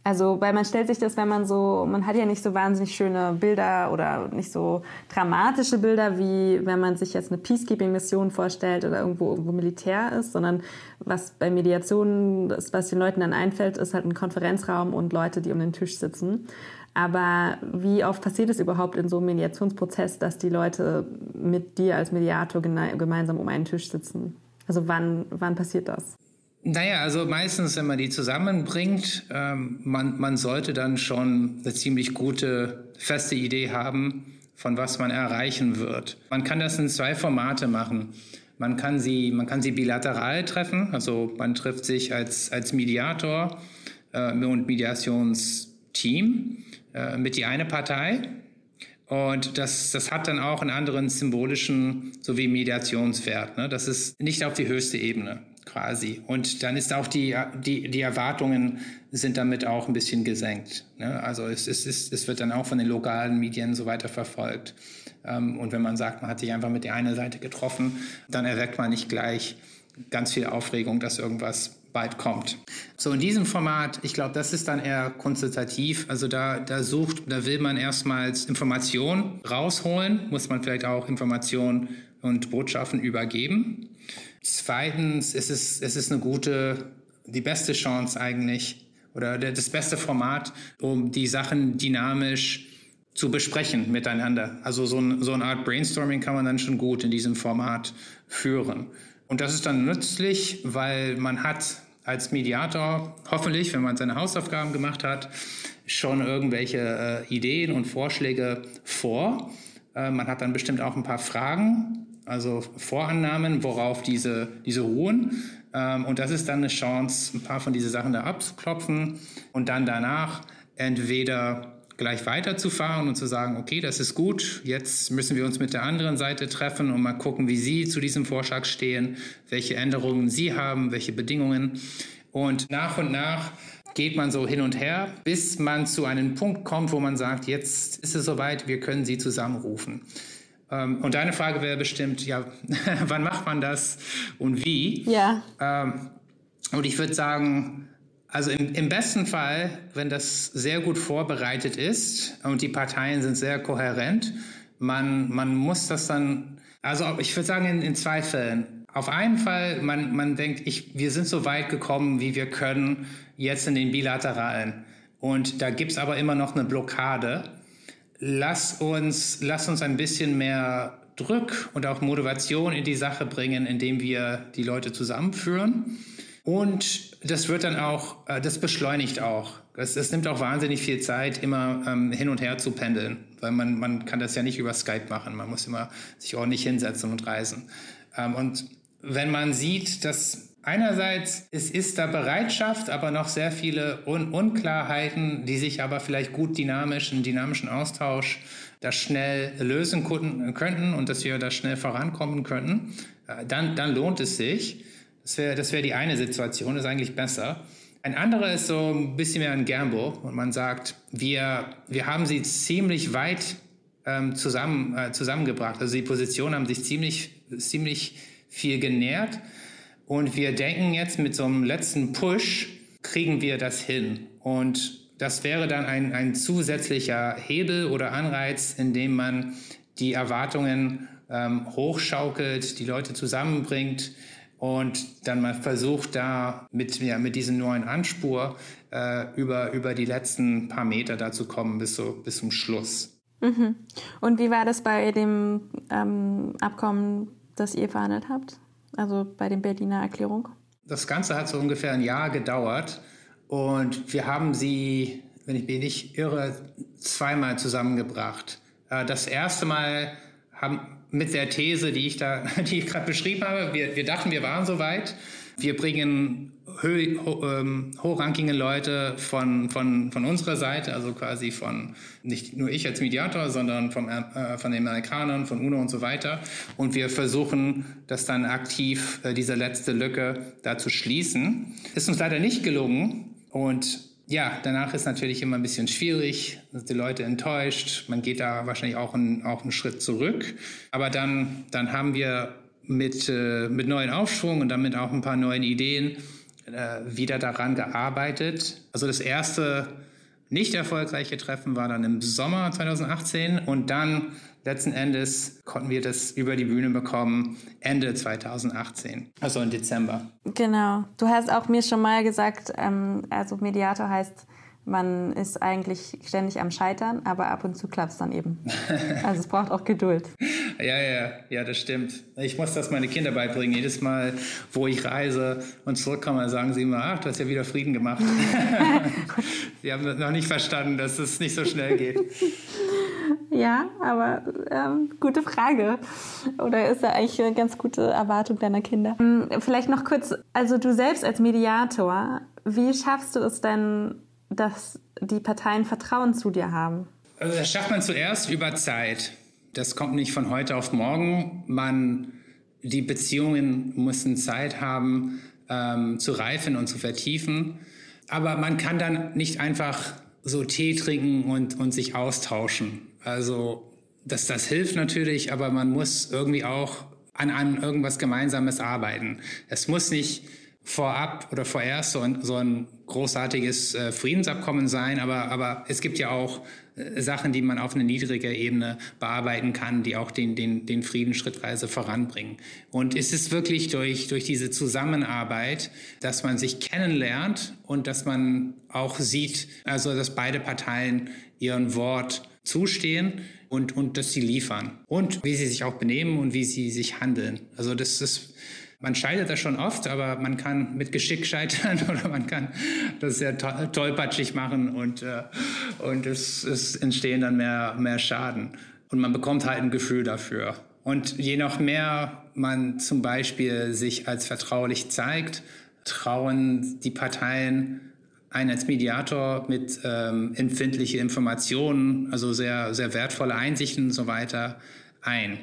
Also, weil man stellt sich das, wenn man so, man hat ja nicht so wahnsinnig schöne Bilder oder nicht so dramatische Bilder, wie wenn man sich jetzt eine Peacekeeping-Mission vorstellt oder irgendwo, irgendwo Militär ist, sondern was bei Mediationen, was den Leuten dann einfällt, ist halt ein Konferenzraum und Leute, die um den Tisch sitzen. Aber wie oft passiert es überhaupt in so einem Mediationsprozess, dass die Leute mit dir als Mediator gemeinsam um einen Tisch sitzen? Also wann, wann passiert das? Naja, also meistens, wenn man die zusammenbringt, ähm, man, man sollte dann schon eine ziemlich gute, feste Idee haben, von was man erreichen wird. Man kann das in zwei Formate machen. Man kann sie, man kann sie bilateral treffen, also man trifft sich als, als Mediator äh, und Mediationsteam äh, mit die eine Partei. Und das, das hat dann auch einen anderen symbolischen sowie Mediationswert. Ne? Das ist nicht auf die höchste Ebene quasi. Und dann ist auch die, die, die Erwartungen sind damit auch ein bisschen gesenkt. Ne? Also es, es, ist, es wird dann auch von den lokalen Medien so weiter verfolgt. Ähm, und wenn man sagt, man hat sich einfach mit der einen Seite getroffen, dann erweckt man nicht gleich ganz viel Aufregung, dass irgendwas bald kommt. So in diesem Format, ich glaube, das ist dann eher konsultativ. Also da, da sucht, da will man erstmals Informationen rausholen, muss man vielleicht auch Informationen und Botschaften übergeben. Zweitens ist es, es ist eine gute, die beste Chance eigentlich oder das beste Format, um die Sachen dynamisch zu besprechen miteinander. Also so, ein, so eine Art Brainstorming kann man dann schon gut in diesem Format führen. Und das ist dann nützlich, weil man hat als Mediator hoffentlich, wenn man seine Hausaufgaben gemacht hat, schon irgendwelche äh, Ideen und Vorschläge vor. Äh, man hat dann bestimmt auch ein paar Fragen, also Vorannahmen, worauf diese, diese ruhen. Ähm, und das ist dann eine Chance, ein paar von diesen Sachen da abzuklopfen und dann danach entweder gleich weiterzufahren und zu sagen, okay, das ist gut, jetzt müssen wir uns mit der anderen Seite treffen und mal gucken, wie Sie zu diesem Vorschlag stehen, welche Änderungen Sie haben, welche Bedingungen. Und nach und nach geht man so hin und her, bis man zu einem Punkt kommt, wo man sagt, jetzt ist es soweit, wir können Sie zusammenrufen. Ähm, und deine Frage wäre bestimmt, ja, wann macht man das und wie? Ja. Ähm, und ich würde sagen, also im, im, besten Fall, wenn das sehr gut vorbereitet ist und die Parteien sind sehr kohärent, man, man muss das dann, also ich würde sagen in, in zwei Fällen. Auf einen Fall, man, man denkt, ich, wir sind so weit gekommen, wie wir können, jetzt in den bilateralen. Und da gibt es aber immer noch eine Blockade. Lass uns, lass uns ein bisschen mehr Druck und auch Motivation in die Sache bringen, indem wir die Leute zusammenführen. Und das wird dann auch, äh, das beschleunigt auch. Es, es nimmt auch wahnsinnig viel Zeit, immer ähm, hin und her zu pendeln, weil man, man kann das ja nicht über Skype machen. Man muss immer sich ordentlich hinsetzen und reisen. Ähm, und wenn man sieht, dass einerseits es ist da Bereitschaft, aber noch sehr viele Un Unklarheiten, die sich aber vielleicht gut dynamisch, einen dynamischen Austausch da schnell lösen könnten und dass wir da schnell vorankommen könnten, äh, dann, dann lohnt es sich. Das wäre das wär die eine Situation, ist eigentlich besser. Ein anderer ist so ein bisschen mehr ein Gamble und man sagt, wir, wir haben sie ziemlich weit ähm, zusammen, äh, zusammengebracht. Also die Positionen haben sich ziemlich, ziemlich viel genährt und wir denken jetzt mit so einem letzten Push kriegen wir das hin. Und das wäre dann ein, ein zusätzlicher Hebel oder Anreiz, indem man die Erwartungen ähm, hochschaukelt, die Leute zusammenbringt, und dann mal versucht, da mit, ja, mit diesem neuen Anspur äh, über, über die letzten paar Meter da zu kommen bis, so, bis zum Schluss. Mhm. Und wie war das bei dem ähm, Abkommen, das ihr verhandelt habt? Also bei der Berliner Erklärung? Das Ganze hat so ungefähr ein Jahr gedauert und wir haben sie, wenn ich mich nicht irre, zweimal zusammengebracht. Äh, das erste Mal haben, mit der These, die ich da, die ich gerade beschrieben habe. Wir, wir dachten, wir waren soweit. Wir bringen ähm, hochrankinge Leute von, von, von unserer Seite, also quasi von nicht nur ich als Mediator, sondern vom, äh, von den Amerikanern, von UNO und so weiter. Und wir versuchen, das dann aktiv, äh, diese letzte Lücke da zu schließen. Ist uns leider nicht gelungen. Und ja, danach ist natürlich immer ein bisschen schwierig, sind die Leute enttäuscht, man geht da wahrscheinlich auch, ein, auch einen Schritt zurück. Aber dann, dann haben wir mit, äh, mit neuen Aufschwung und damit auch ein paar neuen Ideen äh, wieder daran gearbeitet. Also das erste nicht erfolgreiche Treffen war dann im Sommer 2018 und dann letzten Endes konnten wir das über die Bühne bekommen Ende 2018, also im Dezember. Genau. Du hast auch mir schon mal gesagt, ähm, also Mediator heißt, man ist eigentlich ständig am Scheitern, aber ab und zu klappt es dann eben. Also es braucht auch Geduld. ja, ja, ja, das stimmt. Ich muss das meine Kinder beibringen. Jedes Mal, wo ich reise und zurückkomme, sagen sie immer, ach, du hast ja wieder Frieden gemacht. sie haben noch nicht verstanden, dass es nicht so schnell geht. Ja, aber ähm, gute Frage. Oder ist da eigentlich eine ganz gute Erwartung deiner Kinder? Hm, vielleicht noch kurz, also du selbst als Mediator, wie schaffst du es denn, dass die Parteien Vertrauen zu dir haben? Also das schafft man zuerst über Zeit. Das kommt nicht von heute auf morgen. Man, die Beziehungen müssen Zeit haben, ähm, zu reifen und zu vertiefen. Aber man kann dann nicht einfach so Tee trinken und, und sich austauschen. Also das, das hilft natürlich, aber man muss irgendwie auch an, an irgendwas Gemeinsames arbeiten. Es muss nicht vorab oder vorerst so ein, so ein großartiges äh, Friedensabkommen sein, aber, aber es gibt ja auch äh, Sachen, die man auf einer niedriger Ebene bearbeiten kann, die auch den, den, den Frieden schrittweise voranbringen. Und es ist wirklich durch, durch diese Zusammenarbeit, dass man sich kennenlernt und dass man auch sieht, also dass beide Parteien ihren Wort zustehen und, und dass sie liefern. Und wie sie sich auch benehmen und wie sie sich handeln. Also das ist, man scheitert da schon oft, aber man kann mit Geschick scheitern oder man kann das sehr to tollpatschig machen und, äh, und es, es entstehen dann mehr, mehr Schaden. Und man bekommt halt ein Gefühl dafür. Und je noch mehr man zum Beispiel sich als vertraulich zeigt, trauen die Parteien einen als Mediator mit ähm, empfindliche Informationen, also sehr, sehr wertvolle Einsichten und so weiter ein.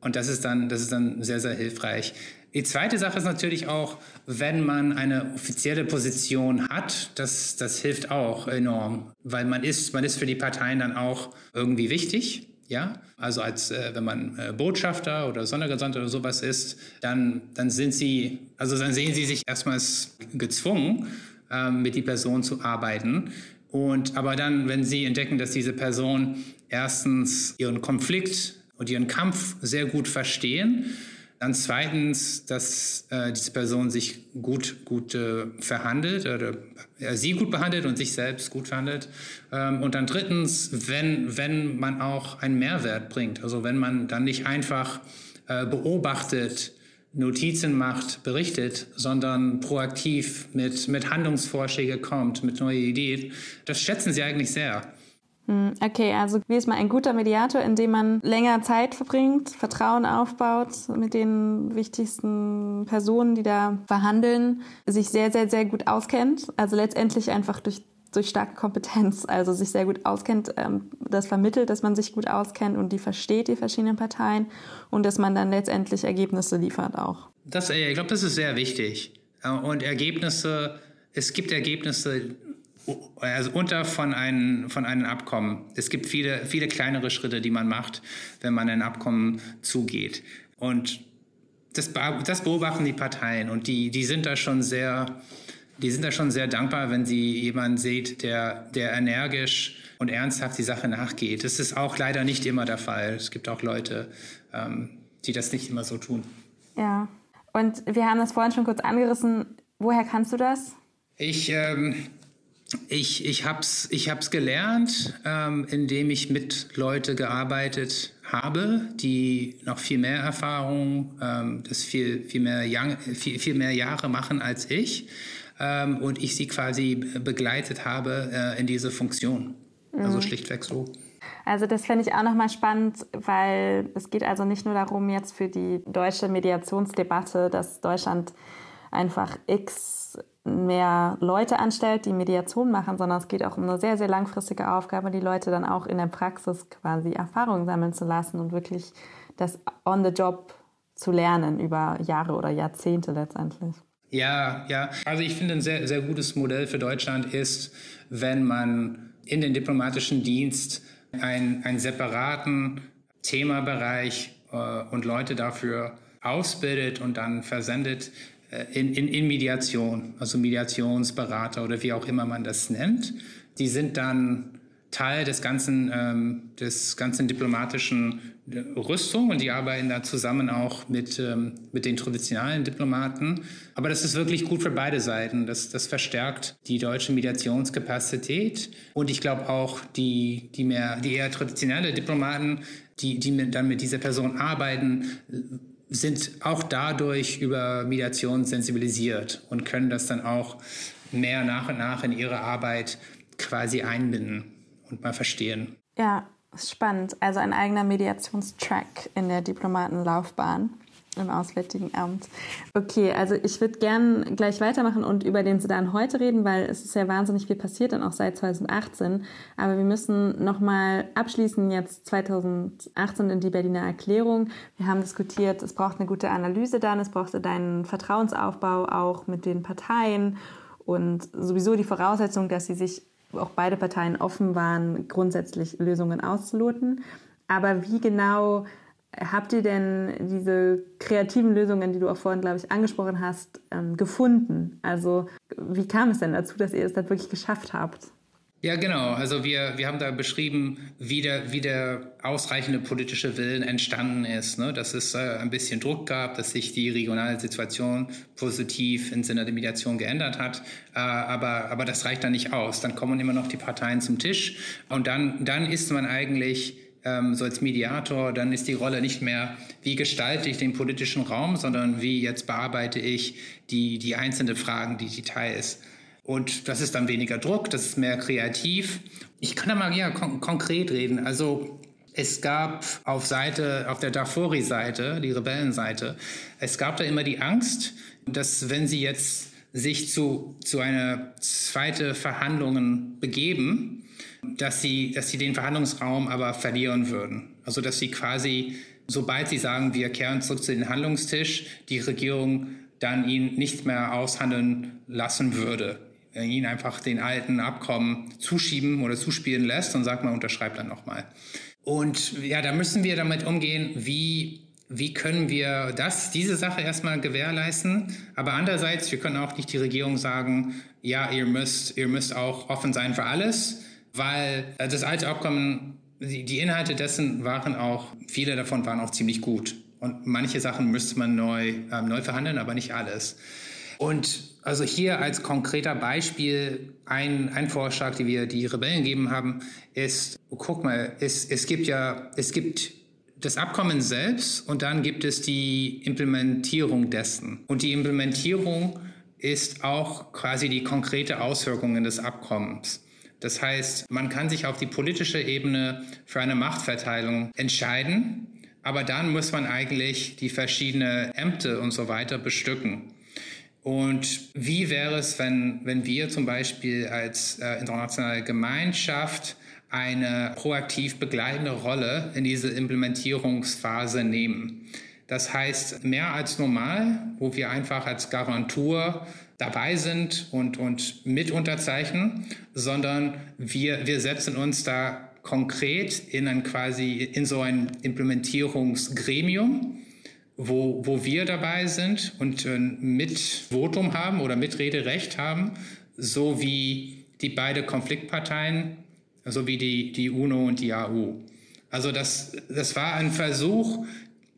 Und das ist dann, das ist dann sehr, sehr hilfreich. Die zweite Sache ist natürlich auch, wenn man eine offizielle Position hat, das, das hilft auch enorm, weil man ist, man ist für die Parteien dann auch irgendwie wichtig. Ja, also als äh, wenn man äh, Botschafter oder Sondergesandter oder sowas ist, dann, dann sind sie, also dann sehen sie sich erstmals gezwungen, ähm, mit die Person zu arbeiten. Und aber dann, wenn Sie entdecken, dass diese Person erstens ihren Konflikt und ihren Kampf sehr gut verstehen, dann zweitens, dass äh, diese Person sich gut, gut äh, verhandelt oder äh, sie gut behandelt und sich selbst gut verhandelt. Ähm, und dann drittens, wenn, wenn man auch einen Mehrwert bringt, also wenn man dann nicht einfach äh, beobachtet, Notizen macht, berichtet, sondern proaktiv mit, mit Handlungsvorschläge kommt, mit neuen Ideen. Das schätzen sie eigentlich sehr. Hm, okay, also wie ist man ein guter Mediator, indem man länger Zeit verbringt, Vertrauen aufbaut mit den wichtigsten Personen, die da verhandeln, sich sehr, sehr, sehr gut auskennt. Also letztendlich einfach durch durch starke Kompetenz, also sich sehr gut auskennt, ähm, das vermittelt, dass man sich gut auskennt und die versteht, die verschiedenen Parteien und dass man dann letztendlich Ergebnisse liefert auch. Das, ich glaube, das ist sehr wichtig. Äh, und Ergebnisse, es gibt Ergebnisse also unter von einem, von einem Abkommen. Es gibt viele, viele kleinere Schritte, die man macht, wenn man ein Abkommen zugeht. Und das, das beobachten die Parteien und die, die sind da schon sehr, die sind da schon sehr dankbar, wenn sie jemanden sieht, der, der energisch und ernsthaft die Sache nachgeht. Das ist auch leider nicht immer der Fall. Es gibt auch Leute, ähm, die das nicht immer so tun. Ja, und wir haben das vorhin schon kurz angerissen. Woher kannst du das? Ich, ähm, ich, ich habe es ich hab's gelernt, ähm, indem ich mit Leuten gearbeitet habe, die noch viel mehr Erfahrung, ähm, das viel, viel, mehr Young, viel, viel mehr Jahre machen als ich ähm, und ich sie quasi begleitet habe äh, in diese Funktion. Also mhm. Also schlichtweg so. Also das fände ich auch nochmal spannend, weil es geht also nicht nur darum jetzt für die deutsche Mediationsdebatte, dass Deutschland einfach x mehr Leute anstellt, die Mediation machen, sondern es geht auch um eine sehr, sehr langfristige Aufgabe, die Leute dann auch in der Praxis quasi Erfahrungen sammeln zu lassen und wirklich das on the job zu lernen über Jahre oder Jahrzehnte letztendlich. Ja, ja. Also ich finde, ein sehr, sehr gutes Modell für Deutschland ist, wenn man in den diplomatischen Dienst einen, einen separaten Themabereich äh, und Leute dafür ausbildet und dann versendet in, in, in Mediation, also Mediationsberater oder wie auch immer man das nennt. Die sind dann Teil des ganzen, ähm, des ganzen diplomatischen Rüstung und die arbeiten da zusammen auch mit, ähm, mit den traditionellen Diplomaten. Aber das ist wirklich gut für beide Seiten. Das, das verstärkt die deutsche Mediationskapazität und ich glaube auch die, die, mehr, die eher traditionelle Diplomaten, die, die mit, dann mit dieser Person arbeiten, sind auch dadurch über Mediation sensibilisiert und können das dann auch mehr nach und nach in ihre Arbeit quasi einbinden und mal verstehen. Ja, Spannend, also ein eigener Mediationstrack in der Diplomatenlaufbahn im Auswärtigen Amt. Okay, also ich würde gern gleich weitermachen und über den Sudan heute reden, weil es ist ja wahnsinnig viel passiert und auch seit 2018. Aber wir müssen nochmal abschließen jetzt 2018 in die Berliner Erklärung. Wir haben diskutiert, es braucht eine gute Analyse dann, es brauchte deinen Vertrauensaufbau auch mit den Parteien und sowieso die Voraussetzung, dass sie sich auch beide Parteien offen waren, grundsätzlich Lösungen auszuloten. Aber wie genau habt ihr denn diese kreativen Lösungen, die du auch vorhin, glaube ich, angesprochen hast, ähm, gefunden? Also wie kam es denn dazu, dass ihr es dann wirklich geschafft habt? Ja, genau. Also wir, wir haben da beschrieben, wie der, wie der ausreichende politische Willen entstanden ist. Ne? Dass es äh, ein bisschen Druck gab, dass sich die regionale Situation positiv im Sinne der Mediation geändert hat. Äh, aber, aber das reicht dann nicht aus. Dann kommen immer noch die Parteien zum Tisch und dann, dann ist man eigentlich ähm, so als Mediator, dann ist die Rolle nicht mehr, wie gestalte ich den politischen Raum, sondern wie jetzt bearbeite ich die, die einzelnen Fragen, die Details. Und das ist dann weniger Druck, das ist mehr kreativ. Ich kann da mal ja, kon konkret reden. Also es gab auf Seite, auf der Darfuri-Seite, die Rebellenseite, es gab da immer die Angst, dass wenn sie jetzt sich zu, zu einer zweite Verhandlungen begeben, dass sie, dass sie den Verhandlungsraum aber verlieren würden. Also dass sie quasi, sobald sie sagen, wir kehren zurück zu den Handlungstisch, die Regierung dann ihn nicht mehr aushandeln lassen würde ihn einfach den alten Abkommen zuschieben oder zuspielen lässt und sagt, man unterschreibt dann nochmal. Und ja, da müssen wir damit umgehen, wie, wie können wir das, diese Sache erstmal gewährleisten. Aber andererseits, wir können auch nicht die Regierung sagen, ja, ihr müsst, ihr müsst auch offen sein für alles, weil das alte Abkommen, die, Inhalte dessen waren auch, viele davon waren auch ziemlich gut. Und manche Sachen müsste man neu, äh, neu verhandeln, aber nicht alles. Und also hier als konkreter Beispiel ein, ein Vorschlag, den wir die Rebellen gegeben haben, ist, guck mal, es, es gibt ja, es gibt das Abkommen selbst und dann gibt es die Implementierung dessen. Und die Implementierung ist auch quasi die konkrete Auswirkungen des Abkommens. Das heißt, man kann sich auf die politische Ebene für eine Machtverteilung entscheiden, aber dann muss man eigentlich die verschiedenen Ämter und so weiter bestücken. Und wie wäre es, wenn, wenn wir zum Beispiel als äh, internationale Gemeinschaft eine proaktiv begleitende Rolle in diese Implementierungsphase nehmen? Das heißt, mehr als normal, wo wir einfach als Garantur dabei sind und, und mit unterzeichnen, sondern wir, wir setzen uns da konkret in ein quasi in so ein Implementierungsgremium wo, wo wir dabei sind und äh, mit Votum haben oder mit Rederecht haben, so wie die beiden Konfliktparteien, so wie die, die UNO und die AU. Also das, das war ein Versuch,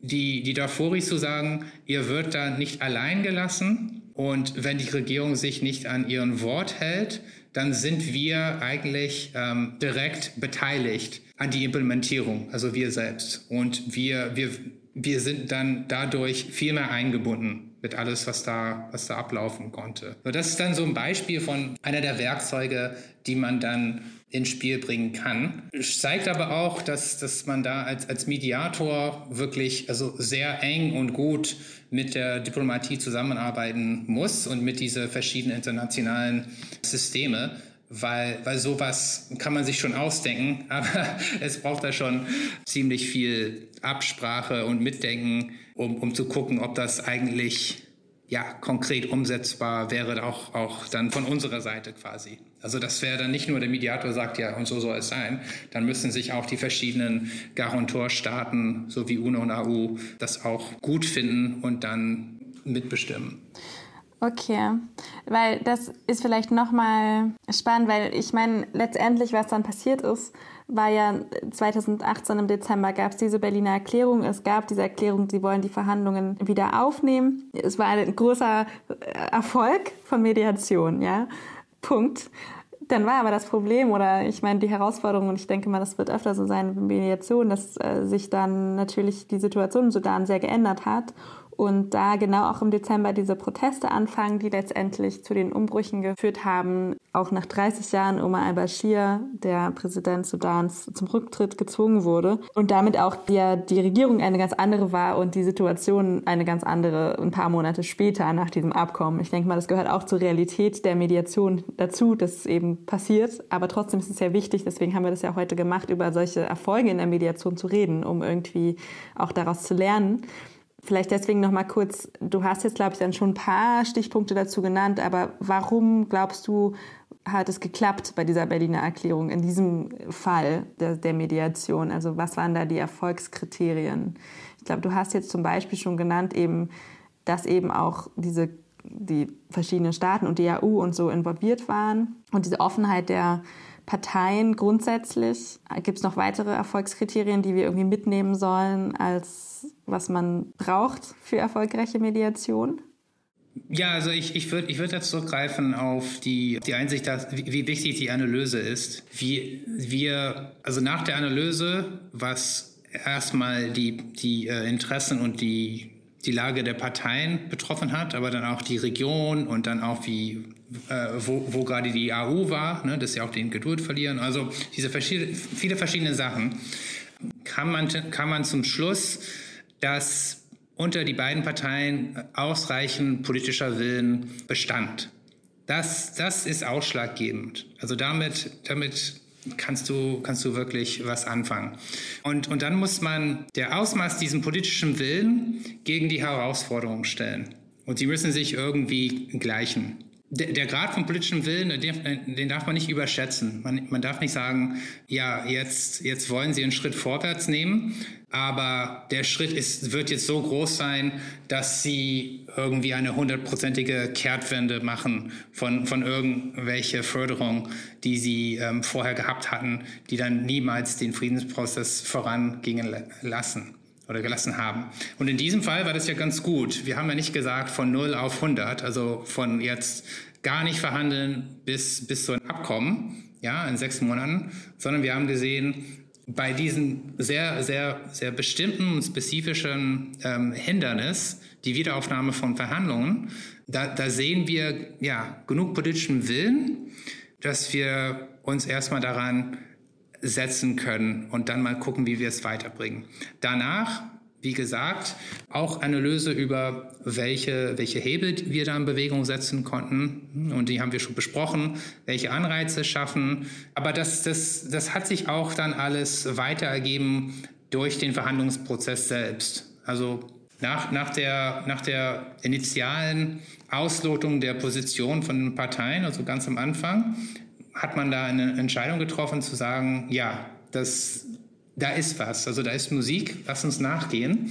die, die Darfuris zu sagen, ihr wird da nicht allein gelassen und wenn die Regierung sich nicht an ihren Wort hält, dann sind wir eigentlich ähm, direkt beteiligt an die Implementierung, also wir selbst. Und wir, wir wir sind dann dadurch viel mehr eingebunden mit alles, was da, was da ablaufen konnte. So, das ist dann so ein Beispiel von einer der Werkzeuge, die man dann ins Spiel bringen kann. Zeigt aber auch, dass, dass man da als, als Mediator wirklich also sehr eng und gut mit der Diplomatie zusammenarbeiten muss und mit diese verschiedenen internationalen Systeme weil, weil sowas kann man sich schon ausdenken, aber es braucht da schon ziemlich viel Absprache und Mitdenken, um, um zu gucken, ob das eigentlich ja, konkret umsetzbar wäre, auch, auch dann von unserer Seite quasi. Also das wäre dann nicht nur der Mediator sagt, ja, und so soll es sein, dann müssen sich auch die verschiedenen Garantorstaaten, so wie UNO und AU, das auch gut finden und dann mitbestimmen. Okay, weil das ist vielleicht nochmal spannend, weil ich meine, letztendlich, was dann passiert ist, war ja 2018 im Dezember gab es diese Berliner Erklärung. Es gab diese Erklärung, sie wollen die Verhandlungen wieder aufnehmen. Es war ein großer Erfolg von Mediation, ja. Punkt. Dann war aber das Problem oder ich meine die Herausforderung und ich denke mal, das wird öfter so sein mit Mediation, dass äh, sich dann natürlich die Situation im Sudan sehr geändert hat Und da genau auch im Dezember diese Proteste anfangen, die letztendlich zu den Umbrüchen geführt haben, auch nach 30 Jahren Omar al-Bashir, der Präsident Sudans, zum Rücktritt gezwungen wurde und damit auch die, die Regierung eine ganz andere war und die Situation eine ganz andere ein paar Monate später nach diesem Abkommen. Ich denke mal, das gehört auch zur Realität der Mediation dazu, dass es eben passiert. Aber trotzdem ist es sehr wichtig, deswegen haben wir das ja heute gemacht, über solche Erfolge in der Mediation zu reden, um irgendwie auch daraus zu lernen. Vielleicht deswegen noch mal kurz, du hast jetzt, glaube ich, dann schon ein paar Stichpunkte dazu genannt, aber warum glaubst du, hat es geklappt bei dieser Berliner Erklärung in diesem Fall der, der Mediation? Also was waren da die Erfolgskriterien? Ich glaube, du hast jetzt zum Beispiel schon genannt, eben, dass eben auch diese die verschiedenen Staaten und die EU und so involviert waren und diese Offenheit der Parteien grundsätzlich. Gibt es noch weitere Erfolgskriterien, die wir irgendwie mitnehmen sollen, als was man braucht für erfolgreiche Mediation? Ja, also ich, ich würde ich würd jetzt zurückgreifen auf die, die Einsicht, dass, wie, wie wichtig die Analyse ist. Wie wir, also nach der Analyse, was erstmal die, die äh, Interessen und die, die Lage der Parteien betroffen hat, aber dann auch die Region und dann auch wie, äh, wo, wo gerade die AU war, ne, dass sie auch den Geduld verlieren. Also diese verschiedene, viele verschiedene Sachen. Kann man, kann man zum Schluss, dass unter die beiden Parteien ausreichend politischer Willen bestand. Das, das ist ausschlaggebend. Also damit, damit kannst du, kannst du wirklich was anfangen. Und, und dann muss man der Ausmaß diesen politischen Willen gegen die Herausforderungen stellen. Und sie müssen sich irgendwie gleichen der, der Grad von politischem Willen, den, den darf man nicht überschätzen. Man, man, darf nicht sagen, ja, jetzt, jetzt wollen Sie einen Schritt vorwärts nehmen, aber der Schritt ist, wird jetzt so groß sein, dass Sie irgendwie eine hundertprozentige Kehrtwende machen von, von irgendwelche Förderung, die Sie ähm, vorher gehabt hatten, die dann niemals den Friedensprozess vorangingen lassen oder gelassen haben. Und in diesem Fall war das ja ganz gut. Wir haben ja nicht gesagt von 0 auf 100, also von jetzt gar nicht verhandeln bis, bis zu einem Abkommen, ja, in sechs Monaten, sondern wir haben gesehen, bei diesem sehr, sehr, sehr bestimmten und spezifischen ähm, Hindernis, die Wiederaufnahme von Verhandlungen, da, da sehen wir ja genug politischen Willen, dass wir uns erstmal daran setzen können und dann mal gucken, wie wir es weiterbringen. Danach, wie gesagt, auch Analyse über welche, welche Hebel wir da in Bewegung setzen konnten. Und die haben wir schon besprochen, welche Anreize schaffen. Aber das, das, das hat sich auch dann alles weiter ergeben durch den Verhandlungsprozess selbst. Also nach, nach, der, nach der initialen Auslotung der Position von den Parteien, also ganz am Anfang, hat man da eine Entscheidung getroffen zu sagen, ja, das, da ist was, also da ist Musik, lass uns nachgehen.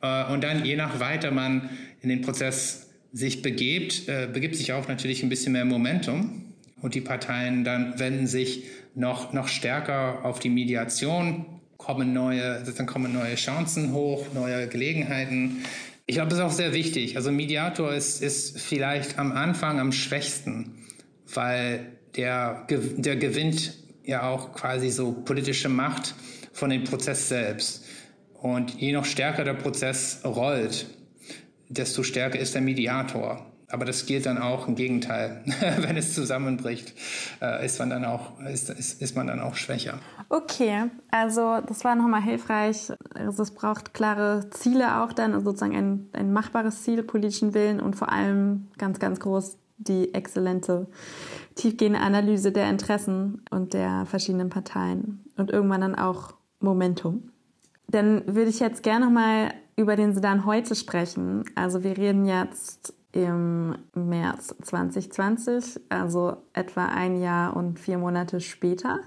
Äh, und dann, je nach weiter man in den Prozess sich begebt, äh, begibt sich auch natürlich ein bisschen mehr Momentum. Und die Parteien dann wenden sich noch, noch stärker auf die Mediation, kommen neue, dann kommen neue Chancen hoch, neue Gelegenheiten. Ich glaube, das ist auch sehr wichtig. Also Mediator ist, ist vielleicht am Anfang am schwächsten, weil der, der gewinnt ja auch quasi so politische Macht von dem Prozess selbst. Und je noch stärker der Prozess rollt, desto stärker ist der Mediator. Aber das gilt dann auch im Gegenteil. Wenn es zusammenbricht, äh, ist man dann auch, ist, ist, ist man dann auch schwächer. Okay, also das war nochmal hilfreich. Also es braucht klare Ziele auch dann, also sozusagen ein, ein machbares Ziel, politischen Willen und vor allem ganz, ganz groß die exzellente tiefgehende Analyse der Interessen und der verschiedenen Parteien und irgendwann dann auch Momentum. Dann würde ich jetzt gerne noch mal über den Sudan heute sprechen. Also wir reden jetzt im März 2020, also etwa ein Jahr und vier Monate später.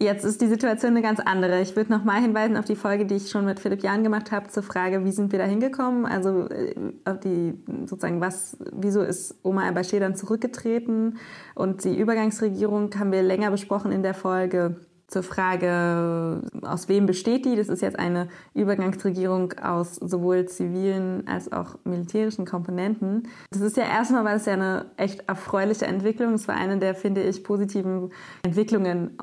Jetzt ist die Situation eine ganz andere. Ich würde noch mal hinweisen auf die Folge, die ich schon mit Philipp Jahn gemacht habe, zur Frage, wie sind wir da hingekommen? Also äh, auf die sozusagen, was, wieso ist Omar al-Bashir dann zurückgetreten? Und die Übergangsregierung haben wir länger besprochen in der Folge Zur Frage, aus wem besteht die? Das ist jetzt eine Übergangsregierung aus sowohl zivilen als auch militärischen Komponenten. Das ist ja erstmal, weil es ja eine echt erfreuliche Entwicklung. Es war eine der, finde ich, positiven Entwicklungen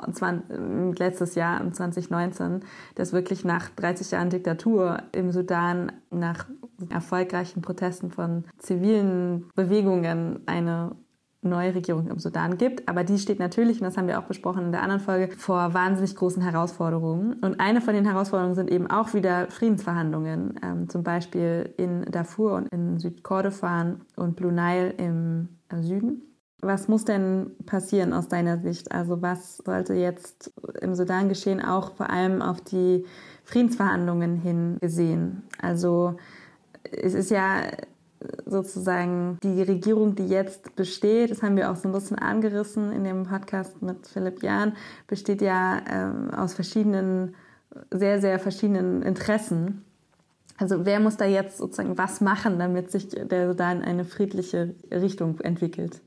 letztes Jahr, 2019, dass wirklich nach 30 Jahren Diktatur im Sudan, nach erfolgreichen Protesten von zivilen Bewegungen eine neue Regierung im Sudan gibt. Aber die steht natürlich, und das haben wir auch besprochen in der anderen Folge, vor wahnsinnig großen Herausforderungen. Und eine von den Herausforderungen sind eben auch wieder Friedensverhandlungen, ähm, zum Beispiel in Darfur und in Südkordofan und Blue Nile im Süden. Was muss denn passieren aus deiner Sicht? Also was sollte jetzt im Sudan geschehen, auch vor allem auf die Friedensverhandlungen hin gesehen? Also es ist ja sozusagen die Regierung, die jetzt besteht, das haben wir auch so ein bisschen angerissen in dem Podcast mit Philipp Jahn, besteht ja ähm, aus verschiedenen, sehr, sehr verschiedenen Interessen. Also wer muss da jetzt sozusagen was machen, damit sich der Sudan in eine friedliche Richtung entwickelt?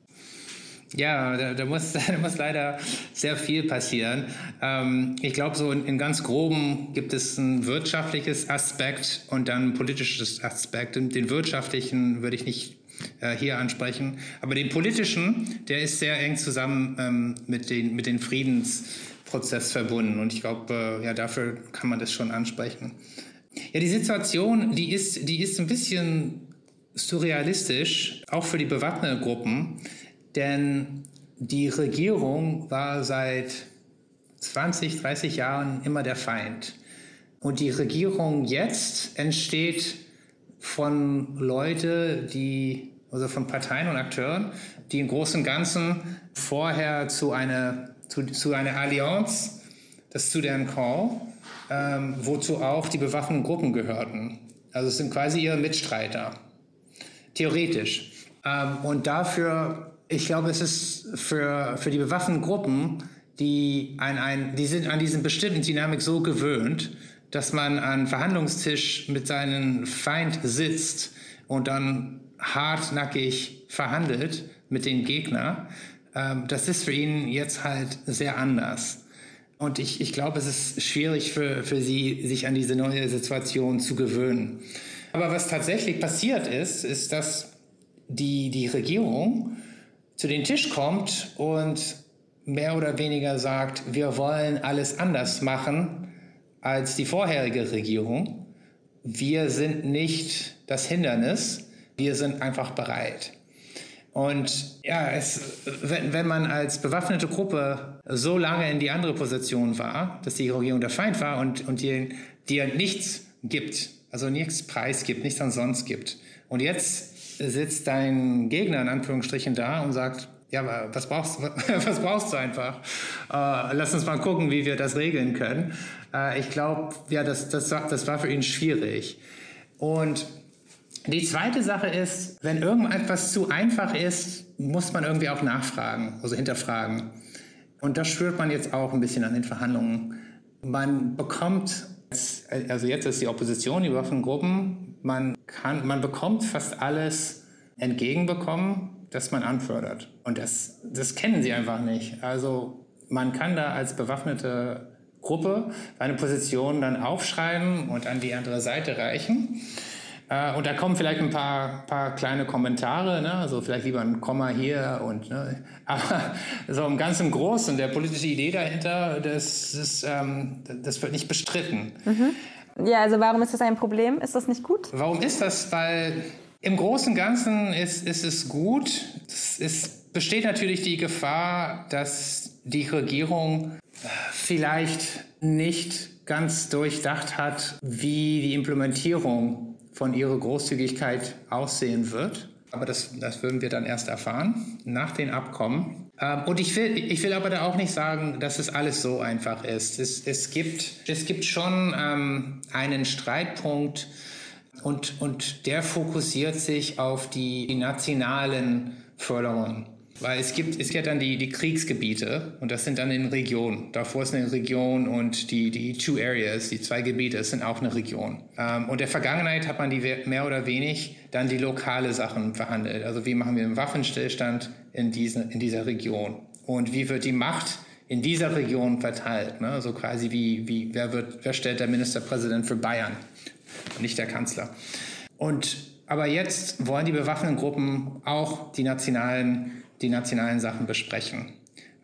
Ja, da, da, muss, da muss leider sehr viel passieren. Ähm, ich glaube, so in, in, ganz groben gibt es ein wirtschaftliches Aspekt und dann ein politisches Aspekt. Den wirtschaftlichen würde ich nicht äh, hier ansprechen. Aber den politischen, der ist sehr eng zusammen ähm, mit, den, mit dem Friedensprozess verbunden. Und ich glaube, äh, ja, dafür kann man das schon ansprechen. Ja, die Situation, die ist, die ist ein bisschen surrealistisch, auch für die bewaffneten Gruppen. Denn die Regierung war seit 20, 30 Jahren immer der Feind. Und die Regierung jetzt entsteht von Leuten, die, also von Parteien und Akteuren, die im Großen und Ganzen vorher zu einer, zu, zu einer Allianz, das zu deren Call, ähm, wozu auch die bewaffneten Gruppen gehörten. Also es sind quasi ihre Mitstreiter. Theoretisch. Ähm, und dafür ich glaube, es ist für, für die bewaffneten Gruppen, die, ein, ein, die sind an diesen bestimmten Dynamik so gewöhnt, dass man an Verhandlungstisch mit seinem Feind sitzt und dann hartnackig verhandelt mit dem Gegner. Ähm, das ist für ihn jetzt halt sehr anders. Und ich, ich glaube, es ist schwierig für, für sie, sich an diese neue Situation zu gewöhnen. Aber was tatsächlich passiert ist, ist, dass die, die Regierung zu den Tisch kommt und mehr oder weniger sagt, wir wollen alles anders machen als die vorherige Regierung. Wir sind nicht das Hindernis, wir sind einfach bereit. Und ja, es, wenn, wenn man als bewaffnete Gruppe so lange in die andere Position war, dass die Regierung der Feind war und, und dir, dir nichts gibt, also nichts preisgibt, nichts ansonsten gibt. Und jetzt sitzt dein Gegner in Anführungsstrichen da und sagt, ja, was brauchst, was brauchst du einfach? Äh, lass uns mal gucken, wie wir das regeln können. Äh, ich glaube, ja, das, das, das war für ihn schwierig. Und die zweite Sache ist, wenn irgendetwas zu einfach ist, muss man irgendwie auch nachfragen, also hinterfragen. Und das spürt man jetzt auch ein bisschen an den Verhandlungen. Man bekommt, also jetzt ist die Opposition, die Waffengruppen, man, kann, man bekommt fast alles entgegenbekommen, das man anfördert. Und das, das kennen sie einfach nicht. Also man kann da als bewaffnete Gruppe eine Position dann aufschreiben und an die andere Seite reichen. Äh, und da kommen vielleicht ein paar, paar kleine Kommentare, ne? also vielleicht lieber ein Komma hier und ne? aber so im Ganzen Großen, der politische Idee dahinter, das, das, ähm, das wird nicht bestritten. Mhm. Ja, also warum ist das ein Problem? Ist das nicht gut? Warum ist das? Weil im Großen und Ganzen ist, ist es gut. Es ist, besteht natürlich die Gefahr, dass die Regierung vielleicht nicht ganz durchdacht hat, wie die Implementierung von ihrer Großzügigkeit aussehen wird. Aber das, das würden wir dann erst erfahren nach den Abkommen. Ähm, und ich will, ich will aber da auch nicht sagen, dass es alles so einfach ist. Es, es, gibt, es gibt schon ähm, einen Streitpunkt und, und der fokussiert sich auf die, die nationalen Förderungen. Weil es gibt, es gibt dann die, die Kriegsgebiete und das sind dann in Regionen. Davor ist eine Region und die, die Two Areas, die zwei Gebiete, sind auch eine Region. Ähm, und der Vergangenheit hat man die mehr oder wenig dann die lokale Sachen verhandelt. Also wie machen wir einen Waffenstillstand in, diesen, in dieser Region? Und wie wird die Macht in dieser Region verteilt. Ne? So quasi wie, wie wer, wird, wer stellt der Ministerpräsident für Bayern, nicht der Kanzler. Und aber jetzt wollen die bewaffneten Gruppen auch die nationalen, die nationalen Sachen besprechen.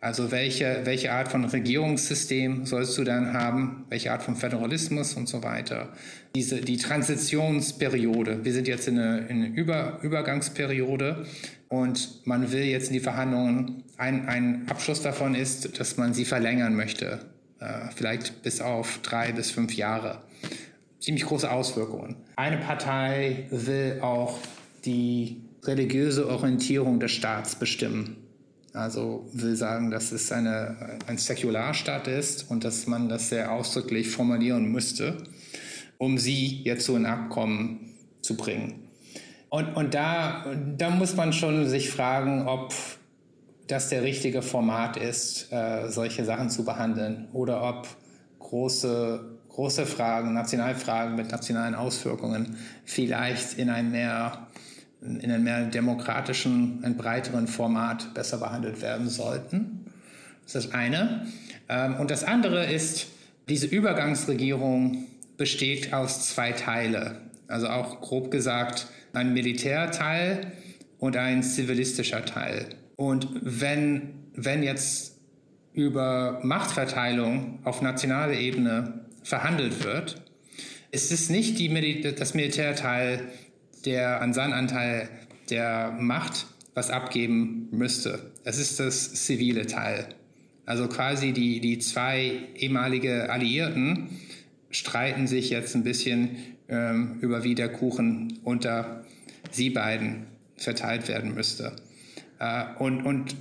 Also welche, welche Art von Regierungssystem sollst du dann haben, welche Art von Föderalismus und so weiter. Diese, die Transitionsperiode, wir sind jetzt in einer eine Über, Übergangsperiode und man will jetzt in die Verhandlungen, ein, ein Abschluss davon ist, dass man sie verlängern möchte, äh, vielleicht bis auf drei bis fünf Jahre ziemlich große Auswirkungen. Eine Partei will auch die religiöse Orientierung des Staats bestimmen. Also will sagen, dass es eine, ein Säkularstaat ist und dass man das sehr ausdrücklich formulieren müsste, um sie jetzt so ein Abkommen zu bringen. Und, und da, da muss man schon sich fragen, ob das der richtige Format ist, äh, solche Sachen zu behandeln oder ob große große Fragen, Nationalfragen mit nationalen Auswirkungen vielleicht in einem mehr, in einem mehr demokratischen, einem breiteren Format besser behandelt werden sollten. Das ist das eine. Ähm, und das andere ist, diese Übergangsregierung besteht aus zwei Teile. Also auch grob gesagt ein Militärteil und ein zivilistischer Teil. Und wenn, wenn jetzt über Machtverteilung auf nationaler Ebene verhandelt wird, ist es nicht die, das Militärteil, der an seinen Anteil der Macht was abgeben müsste. Es ist das zivile Teil. Also quasi die, die zwei ehemalige Alliierten streiten sich jetzt ein bisschen ähm, über, wie der Kuchen unter sie beiden verteilt werden müsste. Äh, und, und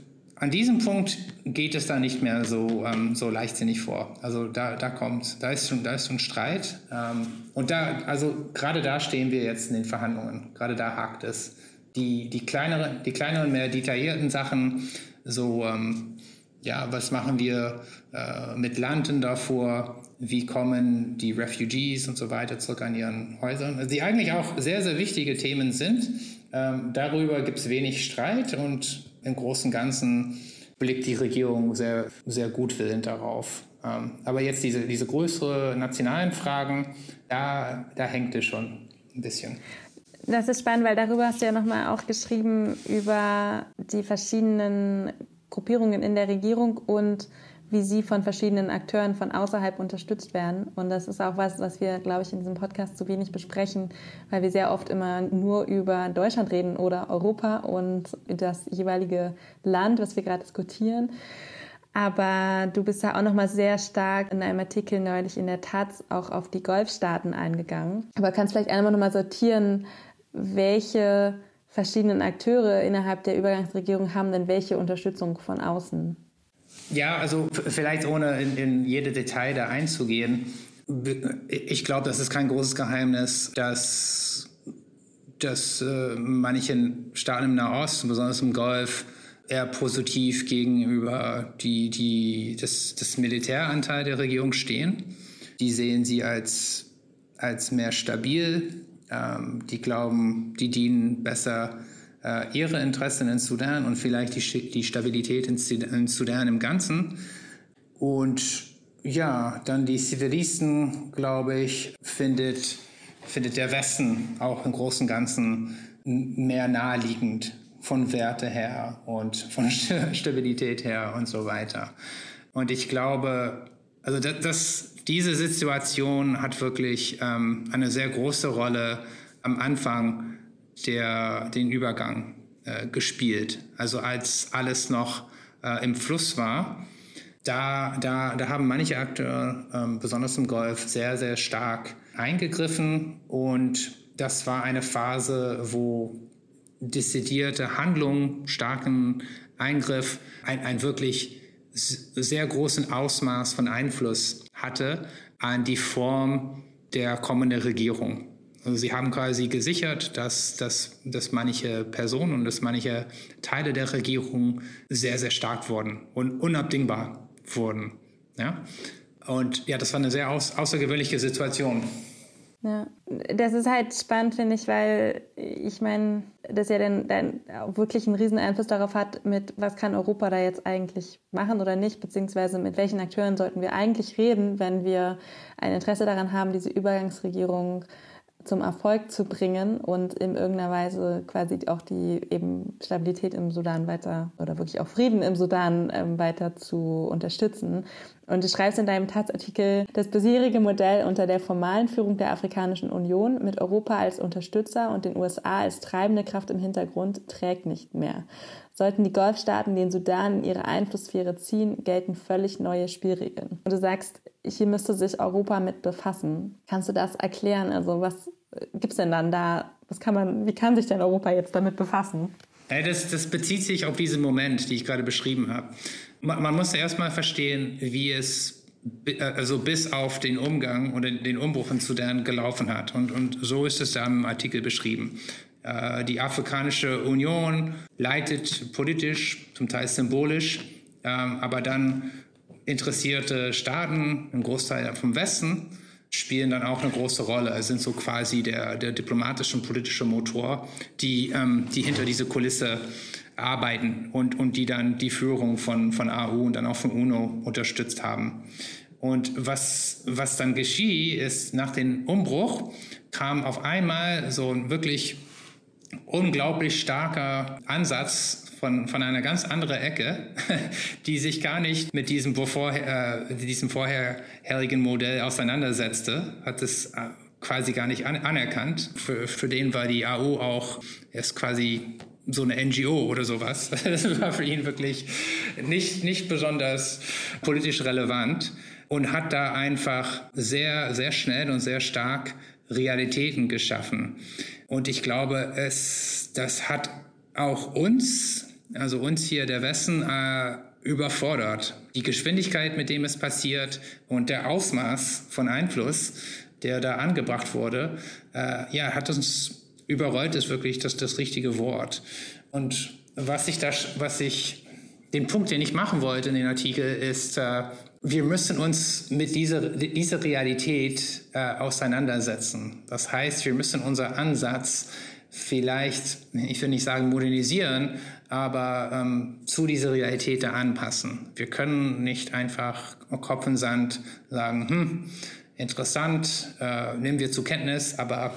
an diesem Punkt geht es da nicht mehr so, ähm, so leichtsinnig vor. Also da, da kommt, da ist schon, da ist schon Streit. Ähm, und da, also gerade da stehen wir jetzt in den Verhandlungen. Gerade da hakt es. Die, die, kleineren, die kleineren, mehr detaillierten Sachen, so, ähm, ja, was machen wir äh, mit Landen davor? Wie kommen die Refugees und so weiter zurück an ihren Häusern? Also die eigentlich auch sehr, sehr wichtige Themen sind. Ähm, darüber gibt es wenig Streit und im Großen Ganzen blickt die Regierung sehr, sehr gutwillend darauf. Ähm, aber jetzt diese, diese größeren nationalen Fragen, da, da hängt es schon ein bisschen. Das ist spannend, weil darüber hast du ja nochmal auch geschrieben, über die verschiedenen Gruppierungen in der Regierung und wie sie von verschiedenen Akteuren von außerhalb unterstützt werden. Und das ist auch was, was wir, glaube ich, in diesem Podcast zu wenig besprechen, weil wir sehr oft immer nur über Deutschland reden oder Europa und das jeweilige Land, was wir gerade diskutieren. Aber du bist ja auch noch mal sehr stark in einem Artikel neulich in der Taz auch auf die Golfstaaten eingegangen. Aber kannst vielleicht einmal noch mal sortieren, welche verschiedenen Akteure innerhalb der Übergangsregierung haben denn welche Unterstützung von außen? Ja, also vielleicht ohne in, in jede Detail da einzugehen. Ich glaube, das ist kein großes Geheimnis, dass, dass äh, manche Staaten im Nahosten, besonders im Golf, eher positiv gegenüber die, die, das, das Militäranteil der Regierung stehen. Die sehen sie als, als mehr stabil. Ähm, die glauben, die dienen besser ihre Interessen in Sudan und vielleicht die, die Stabilität in, in Sudan im Ganzen. Und ja, dann die Zivilisten, glaube ich, findet, findet der Westen auch im Großen und Ganzen mehr naheliegend von Werte her und von Stabilität her und so weiter. Und ich glaube, also das, das diese Situation hat wirklich ähm, eine sehr große Rolle am Anfang der, den Übergang äh, gespielt. Also als alles noch äh, im Fluss war, da, da, da haben manche Akteure, ähm, besonders im Golf, sehr, sehr stark eingegriffen. Und das war eine Phase, wo dezidierte Handlung, starken Eingriff, ein, ein wirklich sehr großen Ausmaß von Einfluss hatte an die Form der kommenden Regierung. Sie haben quasi gesichert, dass, dass, dass manche Personen und dass manche Teile der Regierung sehr, sehr stark wurden und unabdingbar wurden. Ja? Und ja, das war eine sehr aus, außergewöhnliche Situation. Ja, das ist halt spannend, finde ich, weil ich meine, das ja dann, dann wirklich einen riesen Einfluss darauf hat, mit was kann Europa da jetzt eigentlich machen oder nicht, beziehungsweise mit welchen Akteuren sollten wir eigentlich reden, wenn wir ein Interesse daran haben, diese Übergangsregierung zum Erfolg zu bringen und in irgendeiner Weise quasi auch die eben Stabilität im Sudan weiter oder wirklich auch Frieden im Sudan ähm, weiter zu unterstützen. Und du schreibst in deinem Taz-Artikel, das bisherige Modell unter der formalen Führung der Afrikanischen Union mit Europa als Unterstützer und den USA als treibende Kraft im Hintergrund trägt nicht mehr. Sollten die Golfstaaten den Sudan in ihre Einflusssphäre ziehen, gelten völlig neue Spielregeln. Und du sagst, hier müsste sich Europa mit befassen. Kannst du das erklären? Also was gibt es denn dann da? Was kann man, wie kann sich denn Europa jetzt damit befassen? Das, das bezieht sich auf diesen Moment, den ich gerade beschrieben habe. Man, man muss erstmal verstehen, wie es also bis auf den Umgang oder den Umbruch in Sudan gelaufen hat. Und, und so ist es da im Artikel beschrieben. Äh, die Afrikanische Union leitet politisch, zum Teil symbolisch, ähm, aber dann interessierte Staaten, ein Großteil vom Westen, spielen dann auch eine große Rolle, sind so quasi der, der diplomatische und politische Motor, die, ähm, die hinter diese Kulisse arbeiten und, und die dann die Führung von, von AU und dann auch von UNO unterstützt haben. Und was, was dann geschieht, ist nach dem Umbruch kam auf einmal so ein wirklich unglaublich starker Ansatz von, von einer ganz anderen Ecke, die sich gar nicht mit diesem, bevor, äh, diesem vorherigen Modell auseinandersetzte, hat es äh, quasi gar nicht an, anerkannt. Für, für den war die AU auch erst quasi so eine NGO oder sowas. Das war für ihn wirklich nicht, nicht besonders politisch relevant und hat da einfach sehr, sehr schnell und sehr stark Realitäten geschaffen. Und ich glaube, es, das hat auch uns, also uns hier der Westen, äh, überfordert. Die Geschwindigkeit, mit dem es passiert und der Ausmaß von Einfluss, der da angebracht wurde, äh, ja, hat uns überrollt, ist wirklich das, das richtige Wort. Und was ich da, was ich, den Punkt, den ich machen wollte in den Artikel, ist, äh, wir müssen uns mit dieser, dieser Realität äh, auseinandersetzen. Das heißt, wir müssen unseren Ansatz vielleicht, ich will nicht sagen modernisieren, aber ähm, zu dieser Realität anpassen. Wir können nicht einfach Kopf in Sand sagen, hm, interessant, äh, nehmen wir zur Kenntnis, aber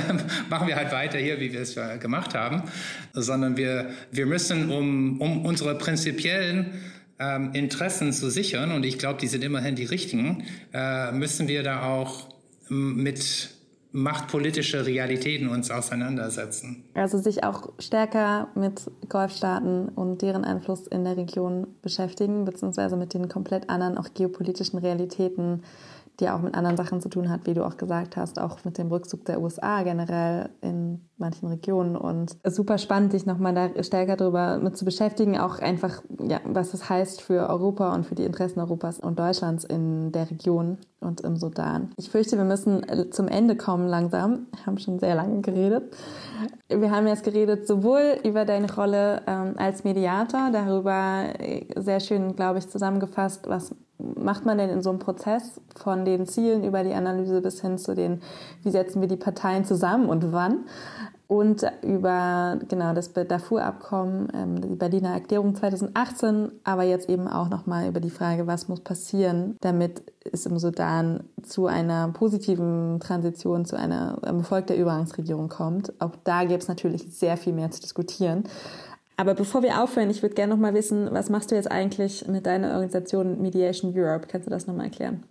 machen wir halt weiter hier, wie wir es gemacht haben, sondern wir, wir müssen, um, um unsere prinzipiellen ähm, Interessen zu sichern, und ich glaube, die sind immerhin die richtigen, äh, müssen wir da auch mit machtpolitische Realitäten uns auseinandersetzen. Also sich auch stärker mit Golfstaaten und deren Einfluss in der Region beschäftigen, beziehungsweise mit den komplett anderen auch geopolitischen Realitäten die auch mit anderen Sachen zu tun hat, wie du auch gesagt hast, auch mit dem Rückzug der USA generell in manchen Regionen. Und super spannend, dich nochmal da stärker darüber mit zu beschäftigen, auch einfach, ja, was es heißt für Europa und für die Interessen Europas und Deutschlands in der Region und im Sudan. Ich fürchte, wir müssen äh, zum Ende kommen langsam. Wir haben schon sehr lange geredet. Wir haben jetzt geredet sowohl über deine Rolle ähm, als Mediator, darüber äh, sehr schön, glaube ich, zusammengefasst, was macht man denn in so einem Prozess von den Zielen über die Analyse bis hin zu den, wie setzen wir die Parteien zusammen und wann? Und über genau das Darfur-Abkommen, ähm, die Berliner Erklärung 2018, aber jetzt eben auch nochmal über die Frage, was muss passieren, damit es im Sudan zu einer positiven Transition, zu einer Erfolg der Übergangsregierung kommt. Auch da gibt es natürlich sehr viel mehr zu diskutieren. Aber bevor wir aufhören, ich würde gerne noch mal wissen, was machst du jetzt eigentlich mit deiner Organisation Mediation Europe? Kannst du das noch mal erklären?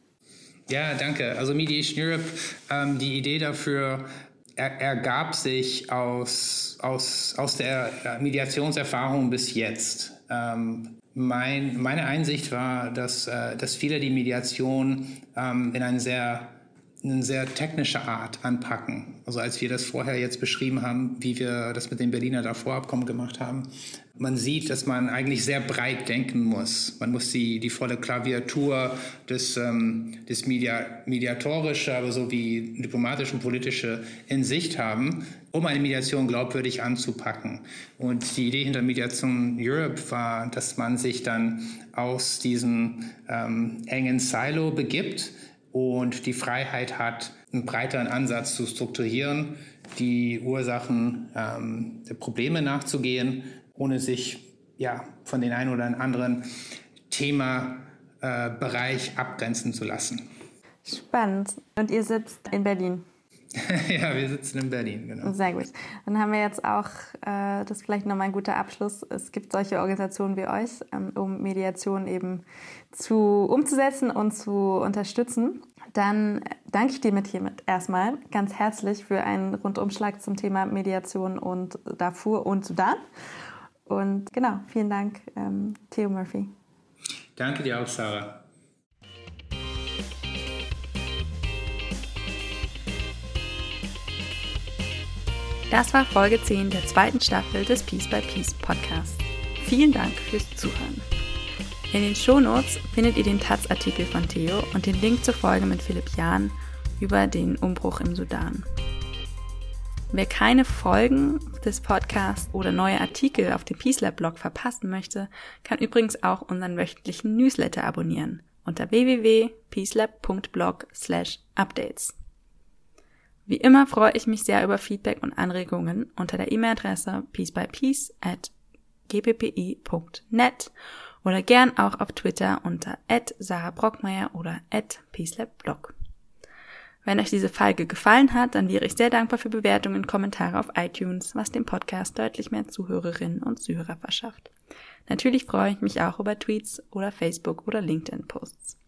Ja, danke. Also Mediation Europe, ähm, die Idee dafür er, ergab sich aus, aus, aus der Mediationserfahrung bis jetzt. Ähm, mein, meine Einsicht war, dass, äh, dass viele die Mediation ähm, in einen sehr eine sehr technische Art anpacken. Also als wir das vorher jetzt beschrieben haben, wie wir das mit dem Berliner Davorabkommen gemacht haben, man sieht, dass man eigentlich sehr breit denken muss. Man muss die, die volle Klaviatur des, ähm, des Media, mediatorische, aber so wie diplomatische und politische in Sicht haben, um eine Mediation glaubwürdig anzupacken. Und die Idee hinter Mediation Europe war, dass man sich dann aus diesem ähm, engen Silo begibt und die Freiheit hat, einen breiteren Ansatz zu strukturieren, die Ursachen ähm, der Probleme nachzugehen, ohne sich ja, von den einen oder anderen Themabereich äh, abgrenzen zu lassen. Spannend. Und ihr sitzt in Berlin? ja, wir sitzen in Berlin, genau. Sehr gut. Dann haben wir jetzt auch, äh, das ist vielleicht nochmal ein guter Abschluss, es gibt solche Organisationen wie euch, ähm, um Mediation eben zu, umzusetzen und zu unterstützen. Dann danke ich dir mit hiermit erstmal ganz herzlich für einen Rundumschlag zum Thema Mediation und Darfur und Sudan. Und genau, vielen Dank, ähm, Theo Murphy. Danke dir auch, Sarah. Das war Folge 10 der zweiten Staffel des Peace by Peace Podcasts. Vielen Dank fürs Zuhören. In den Shownotes findet ihr den Taz-Artikel von Theo und den Link zur Folge mit Philipp Jahn über den Umbruch im Sudan. Wer keine Folgen des Podcasts oder neue Artikel auf dem Peace Lab Blog verpassen möchte, kann übrigens auch unseren wöchentlichen Newsletter abonnieren unter www.peacelab.blog/updates. Wie immer freue ich mich sehr über Feedback und Anregungen unter der E-Mail-Adresse peacebypeace at gppi.net oder gern auch auf Twitter unter Sarah Brockmeier oder peacelabblog. Wenn euch diese Folge gefallen hat, dann wäre ich sehr dankbar für Bewertungen und Kommentare auf iTunes, was dem Podcast deutlich mehr Zuhörerinnen und Zuhörer verschafft. Natürlich freue ich mich auch über Tweets oder Facebook oder LinkedIn Posts.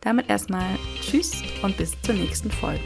Damit erstmal Tschüss und bis zur nächsten Folge.